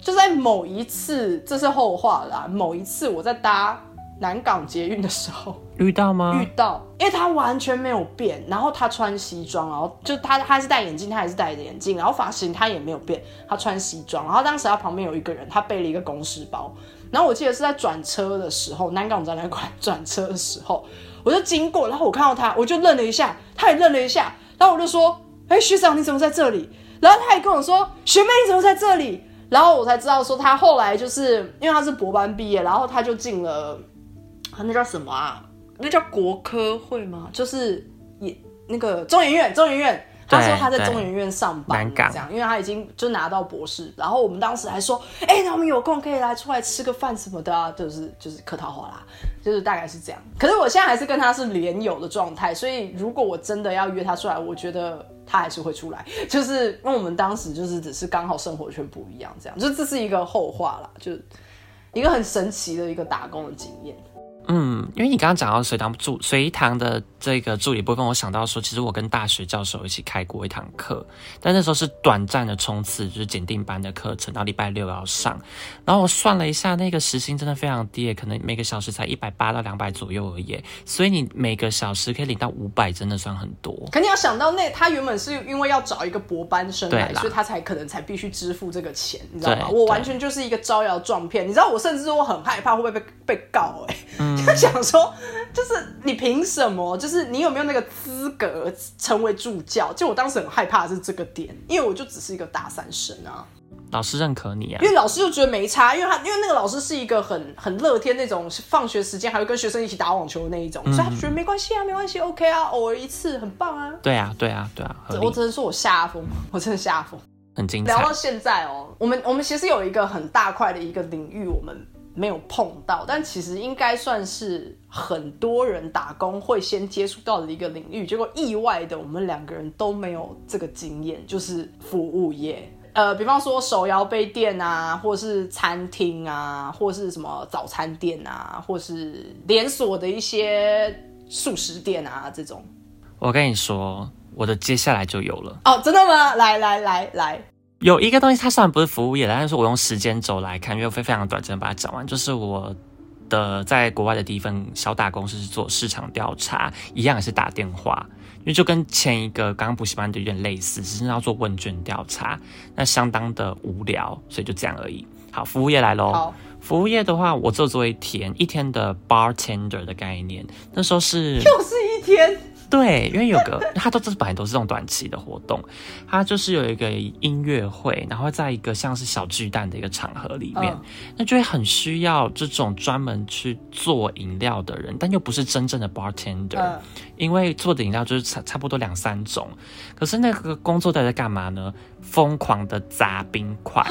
就在某一次，这是后话啦。某一次我在搭南港捷运的时候遇到吗？遇到，因为他完全没有变，然后他穿西装，然后就他他是戴眼镜，他也是戴着眼镜，然后发型他也没有变，他穿西装，然后当时他旁边有一个人，他背了一个公事包，然后我记得是在转车的时候，南港展览馆转车的时候，我就经过，然后我看到他，我就愣了一下，他也愣了一下，然后我就说：“哎，学长你怎么在这里？”然后他也跟我说：“学妹你怎么在这里？”然后我才知道说他后来就是因为他是博班毕业，然后他就进了，那叫什么啊？那叫国科会吗？就是也那个中研院，中研院。他说他在中研院上班，这样，因为他已经就拿到博士。然后我们当时还说，哎，那我们有空可以来出来吃个饭什么的啊，就是就是客套话啦，就是大概是这样。可是我现在还是跟他是连友的状态，所以如果我真的要约他出来，我觉得他还是会出来，就是因为我们当时就是只是刚好生活圈不一样，这样，就这是一个后话啦，就一个很神奇的一个打工的经验。嗯，因为你刚刚讲到随堂助随堂的这个助理部分，我想到说，其实我跟大学教授一起开过一堂课，但那时候是短暂的冲刺，就是检定班的课程，到礼拜六要上。然后我算了一下，那个时薪真的非常低，可能每个小时才一百八到两百左右而已。所以你每个小时可以领到五百，真的算很多。可你要想到，那他原本是因为要找一个博班生来，所以他才可能才必须支付这个钱，你知道吗？我完全就是一个招摇撞骗。你知道，我甚至我很害怕会不会被被告哎。就想说，就是你凭什么？就是你有没有那个资格成为助教？就我当时很害怕是这个点，因为我就只是一个大三生啊。老师认可你啊？因为老师就觉得没差，因为他因为那个老师是一个很很乐天那种，放学时间还会跟学生一起打网球的那一种，所以他觉得没关系啊，没关系，OK 啊，偶尔一次很棒啊。对啊，对啊，对啊。我只能说我下风，我真的下风，很精彩。聊到现在哦，我们我们其实有一个很大块的一个领域，我们。没有碰到，但其实应该算是很多人打工会先接触到的一个领域。结果意外的，我们两个人都没有这个经验，就是服务业。呃，比方说手摇杯店啊，或是餐厅啊，或是什么早餐店啊，或是连锁的一些素食店啊，这种。我跟你说，我的接下来就有了。哦，真的吗？来来来来。有一个东西，它虽然不是服务业，但是我用时间轴来看，因为非非常短，暂把它讲完。就是我的在国外的第一份小打工是做市场调查，一样也是打电话，因为就跟前一个刚刚补习班的有点类似，只是要做问卷调查，那相当的无聊，所以就这样而已。好，服务业来喽。服务业的话，我做做一天，一天的 bartender 的概念，那时候是又是一天。对，因为有个，他都这本来都是这种短期的活动，他就是有一个音乐会，然后在一个像是小巨蛋的一个场合里面，那就会很需要这种专门去做饮料的人，但又不是真正的 bartender，因为做的饮料就是差差不多两三种，可是那个工作在在干嘛呢？疯狂的砸冰块，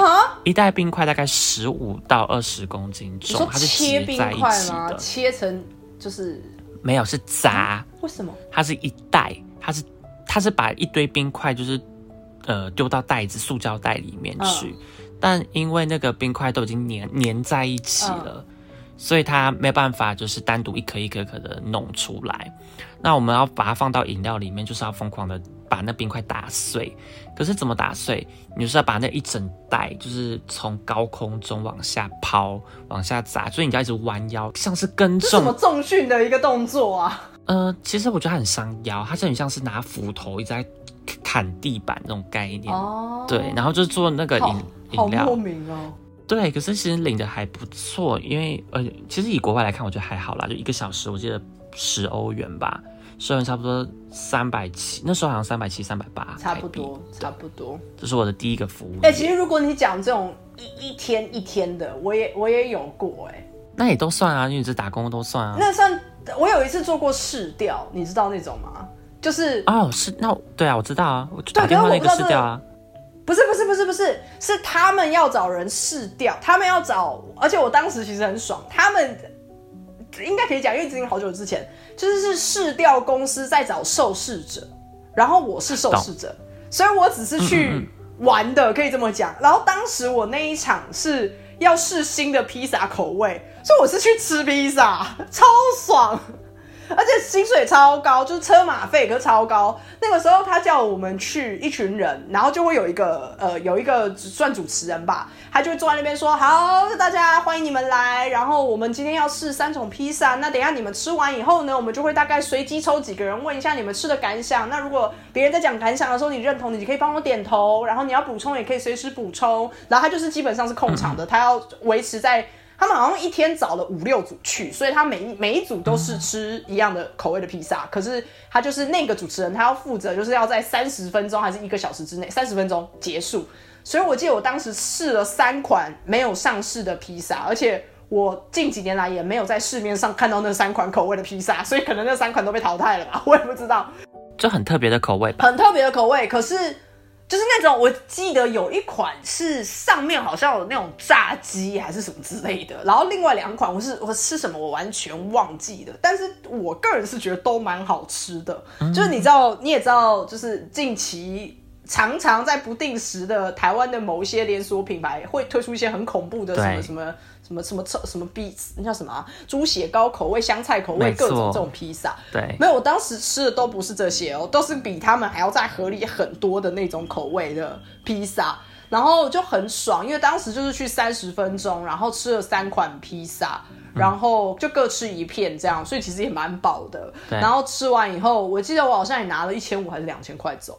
一袋冰块大概十五到二十公斤重，它是切冰块吗？切成就是。没有是砸，为什么？它是一袋，它是它是把一堆冰块就是呃丢到袋子塑胶袋里面去，但因为那个冰块都已经粘粘在一起了，所以它没办法就是单独一颗一颗颗的弄出来。那我们要把它放到饮料里面，就是要疯狂的。把那冰块打碎，可是怎么打碎？你就是要把那一整袋，就是从高空中往下抛、往下砸，所以你要一直弯腰，像是跟重。什么重训的一个动作啊？呃，其实我觉得很伤腰，它就很像是拿斧头一直在砍地板那种概念。哦。对，然后就是做那个饮饮料。好莫名哦。对，可是其实领的还不错，因为呃，其实以国外来看，我觉得还好啦，就一个小时，我记得十欧元吧。收入差不多三百七，那时候好像三百七、三百八，差不多，差不多。这是我的第一个服务。哎，其实如果你讲这种一一天一天的，我也我也有过，哎，那也都算啊，因为这打工都算啊。那算，我有一次做过试调，你知道那种吗？就是哦，是那对啊，我知道啊，我打电话那个试调啊。不是不是不是不是，是他们要找人试调，他们要找，而且我当时其实很爽，他们。应该可以讲，因为已经好久之前，就是是试调公司在找受试者，然后我是受试者，所以我只是去玩的，可以这么讲。然后当时我那一场是要试新的披萨口味，所以我是去吃披萨，超爽。而且薪水超高，就是车马费可超高。那个时候他叫我们去一群人，然后就会有一个呃有一个算主持人吧，他就会坐在那边说：“好，大家欢迎你们来。然后我们今天要试三种披萨，那等下你们吃完以后呢，我们就会大概随机抽几个人问一下你们吃的感想。那如果别人在讲感想的时候，你认同，你可以帮我点头，然后你要补充也可以随时补充。然后他就是基本上是控场的，他要维持在。”他们好像一天找了五六组去，所以他每一每一组都是吃一样的口味的披萨。可是他就是那个主持人，他要负责就是要在三十分钟还是一个小时之内，三十分钟结束。所以我记得我当时试了三款没有上市的披萨，而且我近几年来也没有在市面上看到那三款口味的披萨，所以可能那三款都被淘汰了吧，我也不知道。就很特别的口味，很特别的口味，可是。就是那种，我记得有一款是上面好像有那种炸鸡还是什么之类的，然后另外两款我是我吃什么我完全忘记了，但是我个人是觉得都蛮好吃的。就是你知道，你也知道，就是近期常常在不定时的台湾的某一些连锁品牌会推出一些很恐怖的什么什么。什么什么臭什么逼那叫什么猪血糕口味、香菜口味各种这种披萨，对，没有，我当时吃的都不是这些哦，都是比他们还要再合理很多的那种口味的披萨，然后就很爽，因为当时就是去三十分钟，然后吃了三款披萨，然后就各吃一片这样，所以其实也蛮饱的。然后吃完以后，我记得我好像也拿了一千五还是两千块走。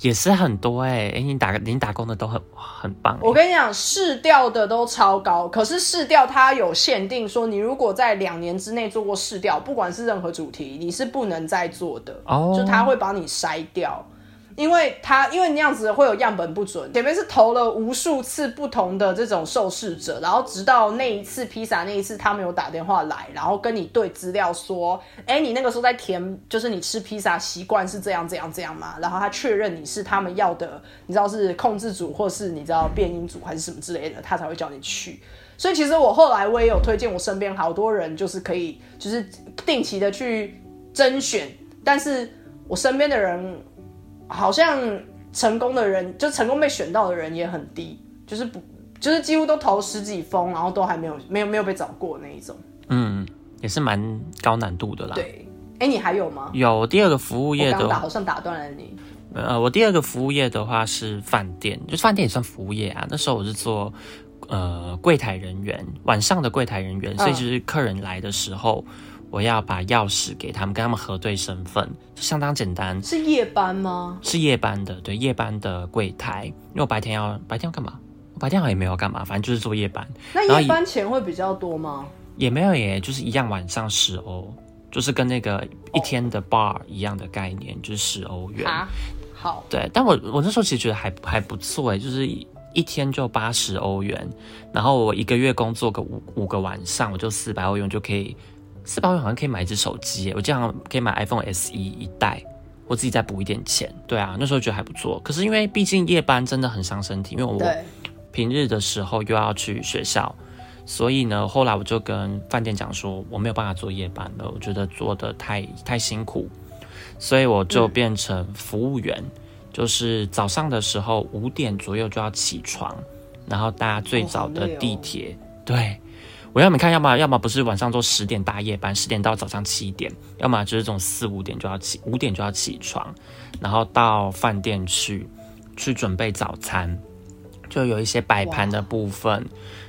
也是很多哎，哎，你打你打工的都很很棒。我跟你讲，试调的都超高，可是试调它有限定，说你如果在两年之内做过试调，不管是任何主题，你是不能再做的，就它会把你筛掉。因为他，因为那样子会有样本不准。前面是投了无数次不同的这种受试者，然后直到那一次披萨那一次，他们有打电话来，然后跟你对资料说，哎，你那个时候在填，就是你吃披萨习惯是这样这样这样吗？然后他确认你是他们要的，你知道是控制组，或是你知道变音组还是什么之类的，他才会叫你去。所以其实我后来我也有推荐我身边好多人，就是可以就是定期的去甄选，但是我身边的人。好像成功的人，就成功被选到的人也很低，就是不，就是几乎都投十几封，然后都还没有没有没有被找过那一种。嗯，也是蛮高难度的啦。对，哎，你还有吗？有第二个服务业的，好像打断了你。呃，我第二个服务业的话是饭店，就饭店也算服务业啊。那时候我是做呃柜台人员，晚上的柜台人员，所以就是客人来的时候。我要把钥匙给他们，跟他们核对身份，相当简单。是夜班吗？是夜班的，对，夜班的柜台。因为我白天要白天要干嘛？我白天好像也没有干嘛，反正就是做夜班。那夜班钱会比较多吗？也没有耶，就是一样，晚上十欧，就是跟那个一天的 bar 一样的概念，就是十欧元。好。对，但我我那时候其实觉得还还不错哎，就是一天就八十欧元，然后我一个月工作个五五个晚上，我就四百欧元就可以。四百块好像可以买一只手机，我这样可以买 iPhone SE 一代，我自己再补一点钱。对啊，那时候觉得还不错。可是因为毕竟夜班真的很伤身体，因为我平日的时候又要去学校，所以呢，后来我就跟饭店讲说，我没有办法做夜班了，我觉得做的太太辛苦，所以我就变成服务员，就是早上的时候五点左右就要起床，然后搭最早的地铁，对。我要么看，要么要么不是晚上做十点大夜班，十点到早上七点，要么就是这种四五点就要起，五点就要起床，然后到饭店去去准备早餐，就有一些摆盘的部分，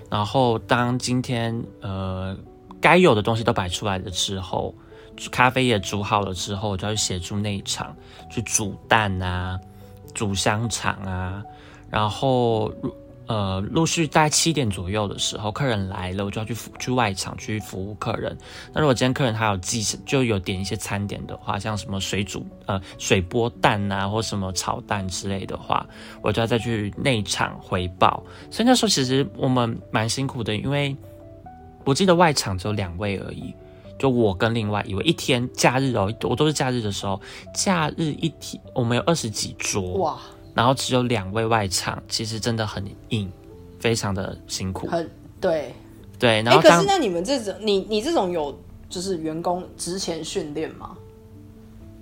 然后当今天呃该有的东西都摆出来了之后，咖啡也煮好了之后，我就要去协助内场去煮蛋啊，煮香肠啊，然后。呃，陆续大概七点左右的时候，客人来了，我就要去去外场去服务客人。那如果今天客人他有记，就有点一些餐点的话，像什么水煮呃水波蛋啊，或什么炒蛋之类的话，我就要再去内场回报。所以那时候其实我们蛮辛苦的，因为我记得外场只有两位而已，就我跟另外一位。一天假日哦，我都是假日的时候，假日一天我们有二十几桌哇。然后只有两位外场，其实真的很硬，非常的辛苦。很对对，然后可是那你们这种，你你这种有就是员工之前训练吗？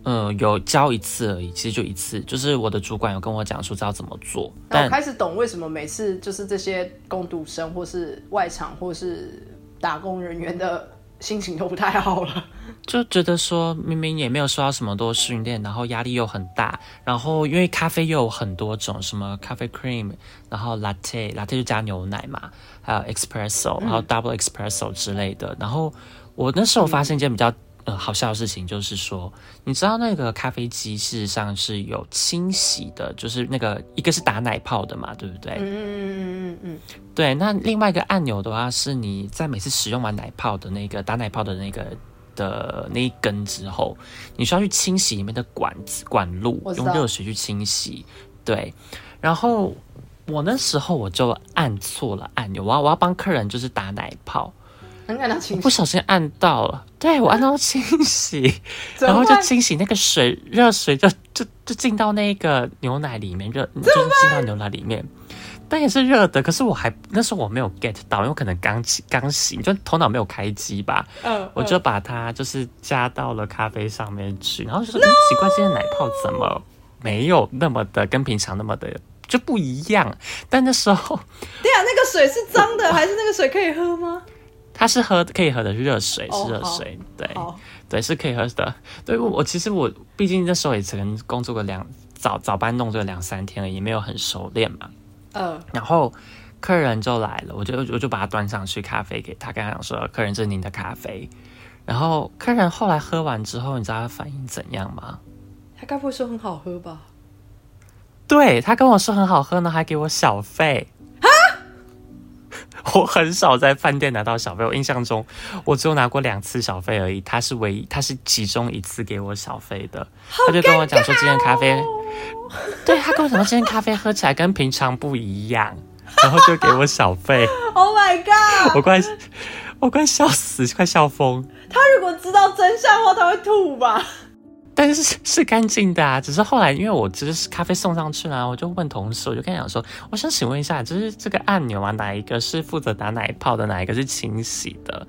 嗯，有教一次而已，其实就一次，就是我的主管有跟我讲说知道怎么做。但开始懂为什么每次就是这些工读生或是外场或是打工人员的心情都不太好了。就觉得说明明也没有受到什么多训练，然后压力又很大，然后因为咖啡又有很多种，什么咖啡 cream，然后 latte，latte 就加牛奶嘛，还有 espresso，然后 double espresso 之类的。然后我那时候发现一件比较呃好笑的事情，就是说，你知道那个咖啡机事实上是有清洗的，就是那个一个是打奶泡的嘛，对不对？嗯嗯嗯嗯嗯对，那另外一个按钮的话，是你在每次使用完奶泡的那个打奶泡的那个的那一根之后，你需要去清洗里面的管子管路用热水去清洗。对，然后我那时候我就按错了按钮，我要我要帮客人就是打奶泡，嗯，很感到清不小心按到了，对我按到清洗，然后就清洗那个水热水就就就进到那个牛奶里面，热就是进到牛奶里面。但也是热的，可是我还那时候我没有 get 到，因为我可能刚起刚醒，就头脑没有开机吧，嗯，我就把它就是加到了咖啡上面去，然后就说、嗯奇怪，今天奶泡怎么没有那么的跟平常那么的就不一样？但那时候对啊，那个水是脏的，还是那个水可以喝吗？它是喝可以喝的热水，哦是热水，对好，对是可以喝的。对我我其实我毕竟那时候也只能工作个两早早班弄这个两三天了，也，没有很熟练嘛。嗯，然后客人就来了，我就我就把他端上去咖啡给他，跟他讲说：“客人，这是您的咖啡。”然后客人后来喝完之后，你知道他反应怎样吗？他该不会说很好喝吧？对他跟我说很好喝呢，还给我小费。我很少在饭店拿到小费，我印象中我只有拿过两次小费而已。他是唯一，他是其中一次给我小费的。他就跟我讲说，今天咖啡，对他跟我讲说，今天咖啡喝起来跟平常不一样，然后就给我小费。Oh my god！我快我快笑死，快笑疯。他如果知道真相的话，他会吐吧？但是 是干净的啊，只是后来因为我只是咖啡送上去了，我就问同事，我就跟他讲说，我想请问一下，就是这个按钮啊，哪一个是负责打奶泡的，哪一个是清洗的？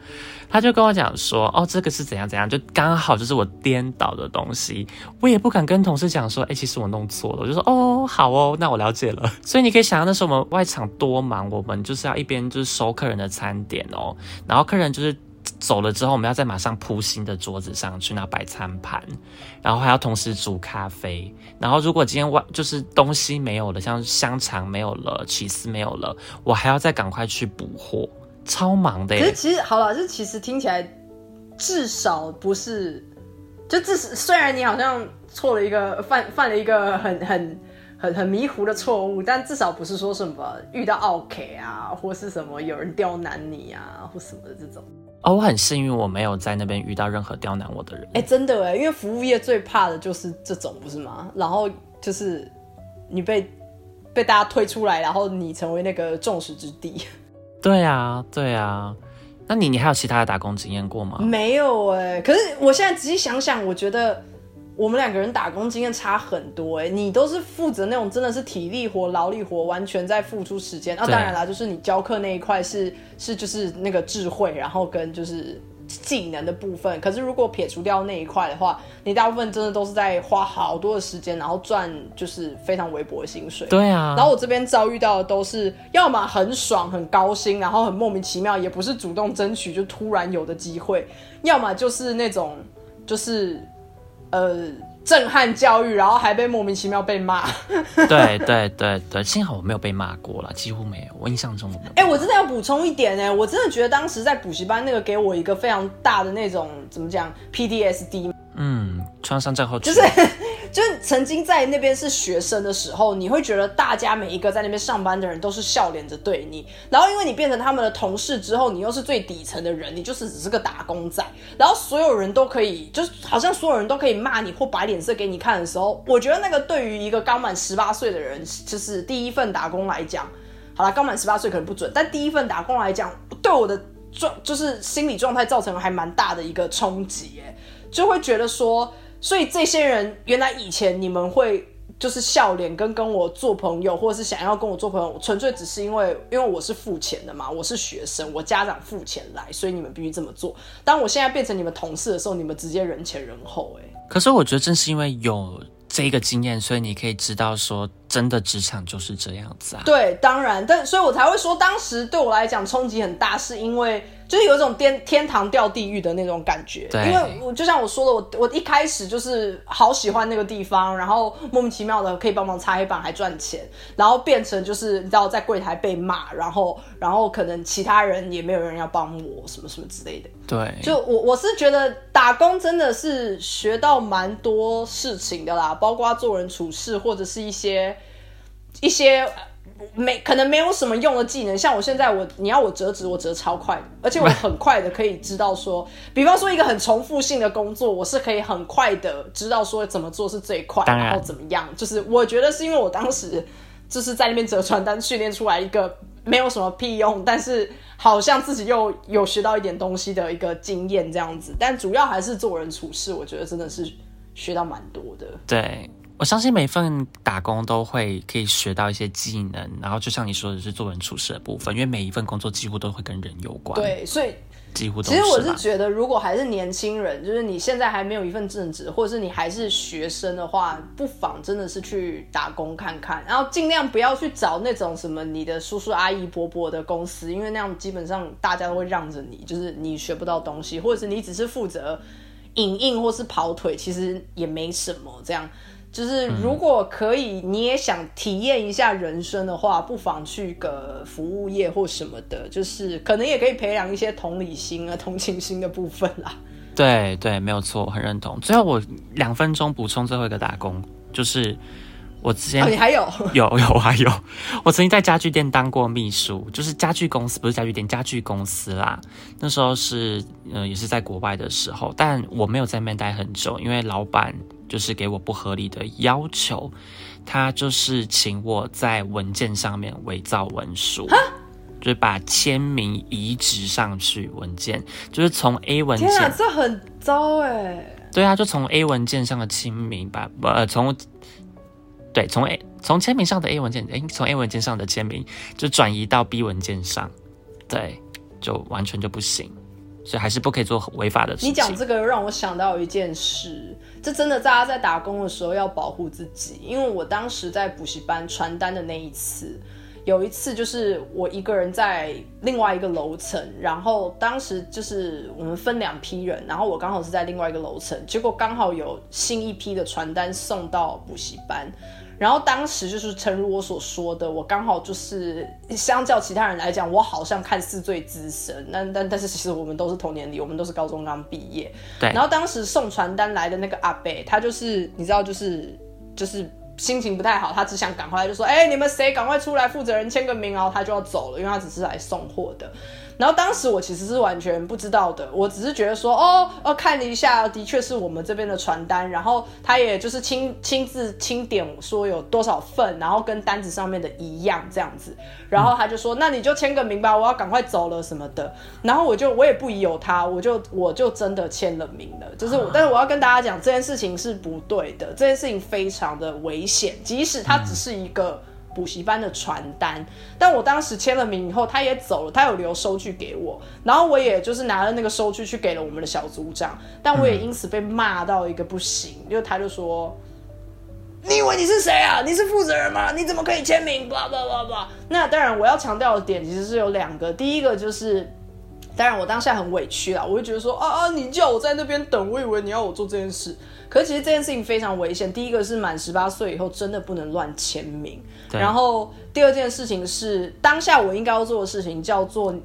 他就跟我讲说，哦，这个是怎样怎样，就刚好就是我颠倒的东西，我也不敢跟同事讲说，哎、其实我弄错了，我就说，哦，好哦，那我了解了。所以你可以想象那时候我们外场多忙，我们就是要一边就是收客人的餐点哦，然后客人就是。走了之后，我们要再马上铺新的桌子上去，然后摆餐盘，然后还要同时煮咖啡。然后如果今天外就是东西没有了，像香肠没有了，起司没有了，我还要再赶快去补货，超忙的。可是其实好了，就其实听起来至少不是，就至少虽然你好像错了一个犯犯了一个很很很很迷糊的错误，但至少不是说什么遇到 OK 啊，或是什么有人刁难你啊，或什么的这种。哦，我很幸运，我没有在那边遇到任何刁难我的人。哎、真的哎，因为服务业最怕的就是这种，不是吗？然后就是你被被大家推出来，然后你成为那个众矢之的。对啊，对啊。那你你还有其他的打工经验过吗？没有哎、可是我现在仔细想想，我觉得我们两个人打工经验差很多哎、你都是负责那种真的是体力活、劳力活，完全在付出时间。啊，当然啦，就是你教课那一块是是就是那个智慧，然后跟就是技能的部分。可是如果撇除掉那一块的话，你大部分真的都是在花好多的时间，然后赚就是非常微薄的薪水。对啊。然后我这边遭遇到的都是，要么很爽很高薪，然后很莫名其妙，也不是主动争取，就突然有的机会；要么就是那种就是呃震撼教育，然后还被莫名其妙被骂。对对对对，幸好我没有被骂过了，几乎没有。我印象中我没有。哎、我真的要补充一点呢，我真的觉得当时在补习班那个给我一个非常大的那种怎么讲 PDSD 嗯，创伤症候群。就是 就是曾经在那边是学生的时候，你会觉得大家每一个在那边上班的人都是笑脸着对你，然后因为你变成他们的同事之后，你又是最底层的人，你就是只是个打工仔，然后所有人都可以，就是好像所有人都可以骂你或摆脸色给你看的时候，我觉得那个对于一个刚满十八岁的人，就是第一份打工来讲，好了，刚满十八岁可能不准，但第一份打工来讲，对我的状就是心理状态造成了还蛮大的一个冲击，哎，就会觉得说，所以这些人原来以前你们会就是笑脸跟跟我做朋友，或者是想要跟我做朋友，纯粹只是因为因为我是付钱的嘛，我是学生，我家长付钱来，所以你们必须这么做。当我现在变成你们同事的时候，你们直接人前人后、哎，可是我觉得正是因为有这个经验，所以你可以知道说，真的职场就是这样子啊。对，当然，但所以我才会说，当时对我来讲冲击很大，是因为就是有一种天天堂掉地狱的那种感觉。对因为我就像我说的，我我一开始就是好喜欢那个地方，然后莫名其妙的可以帮忙擦黑板还赚钱，然后变成就是你知道在柜台被骂，然后然后可能其他人也没有人要帮我什么什么之类的。对，就我我是觉得打工真的是学到蛮多事情的啦，包括做人处事或者是一些一些呃没可能没有什么用的技能。像我现在我你要我折纸，我折超快的，而且我很快的可以知道说，比方说一个很重复性的工作，我是可以很快的知道说怎么做是最快，然然后怎么样。就是我觉得是因为我当时 就是在那边折传单训练出来一个没有什么屁用，但是好像自己又有学到一点东西的一个经验这样子。但主要还是做人处事，我觉得真的是学到蛮多的。对，我相信每份打工都会可以学到一些技能，然后就像你说的是做人处事的部分，因为每一份工作几乎都会跟人有关，，对，所以几乎都其实我是觉得，如果还是年轻人，就是你现在还没有一份正职，或者是你还是学生的话，不妨真的是去打工看看，然后尽量不要去找那种什么你的叔叔阿姨伯伯的公司，因为那样基本上大家都会让着你，就是你学不到东西，或者是你只是负责影印或是跑腿，其实也没什么这样。就是如果可以，你也想体验一下人生的话，不妨去个服务业或什么的，就是可能也可以培养一些同理心啊、同情心的部分啦。对对，没有错，我很认同。最后我两分钟补充最后一个打工，就是我之前哦，你还有有 有还有，我曾经在家具店当过秘书，就是家具公司，不是家具店，家具公司啦。那时候是呃也是在国外的时候，但我没有在那边待很久，因为老板就是给我不合理的要求，他就是请我在文件上面伪造文书。就是把签名移植上去文件，就是从 A 文天啊，件，这很糟哎！对啊，就从 A 文件上的签名把呃从对从 A 从签名上的 A 文件，诶，从 A 文件上的签名就转移到 B 文件上，对，就完全就不行，所以还是不可以做违法的事情。你讲这个让我想到一件事，这真的大家在打工的时候要保护自己，因为我当时在补习班传单的那一次。有一次，就是我一个人在另外一个楼层，然后当时就是我们分两批人，然后我刚好是在另外一个楼层，结果刚好有新一批的传单送到补习班，然后当时就是诚如我所说的，我刚好就是相较其他人来讲，我好像看似最资深，但但但是其实我们都是同年龄，我们都是高中刚毕业，对然后当时送传单来的那个阿贝，他就是你知道，就是就是心情不太好，他只想赶快就说，哎、你们谁赶快出来，负责人签个名，然后他就要走了，因为他只是来送货的。然后当时我其实是完全不知道的，我只是觉得说，哦哦，看了一下，的确是我们这边的传单，然后他也就是亲亲自清点说有多少份，然后跟单子上面的一样这样子，然后他就说，那你就签个名吧，我要赶快走了什么的。然后我就我也不疑有他，我就我就真的签了名了，就是我，但是我要跟大家讲，这件事情是不对的，这件事情非常的危险，即使它只是一个。补习班的传单，但我当时签了名以后，他也走了，他有留收据给我，然后我也就是拿了那个收据去给了我们的小组长，但我也因此被骂到一个不行，因为他就说。你以为你是谁啊？你是负责人吗？你怎么可以签名。那当然，我要强调的点其实是有两个。第一个就是，当然我当下很委屈啦，我会觉得说啊啊，你叫我在那边等，我以为你要我做这件事。可是其实这件事情非常危险。第一个是满十八岁以后真的不能乱签名，然后第二件事情是当下我应该要做的事情叫做呈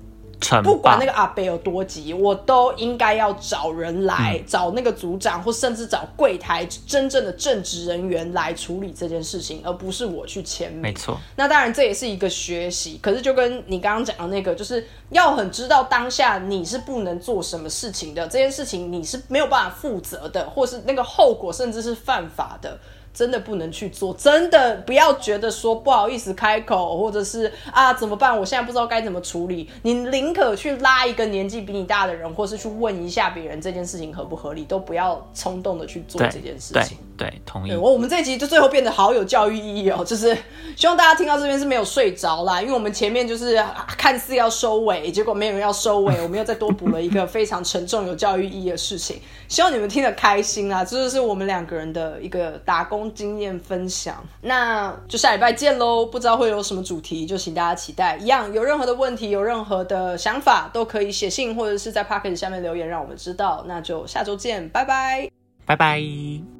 不管那个阿贝有多急，我都应该要找人来，找那个组长，或甚至找柜台真正的正职人员来处理这件事情，而不是我去签名。没错，那当然这也是一个学习，可是就跟你刚刚讲的那个，就是要很知道当下你是不能做什么事情的，这件事情你是没有办法负责的，或是那个后果甚至是犯法的。真的不能去做，真的不要觉得说不好意思开口，或者是啊怎么办？我现在不知道该怎么处理。你宁可去拉一个年纪比你大的人，或是去问一下别人这件事情合不合理，都不要冲动的去做这件事对情。对，同意，。我我们这一集就最后变得好有教育意义哦，就是希望大家听到这边是没有睡着啦，因为我们前面就是啊看似要收尾，结果没有人要收尾，我们又再多补了一个非常沉重有教育意义的事情，希望你们听得开心啦，这就是我们两个人的一个打工工经验分享。那就下礼拜见喽！不知道会有什么主题，就请大家期待。一样，有任何的问题，有任何的想法，都可以写信或者是在 p o c k e t 下面留言，让我们知道。那就下周见，拜拜，拜拜。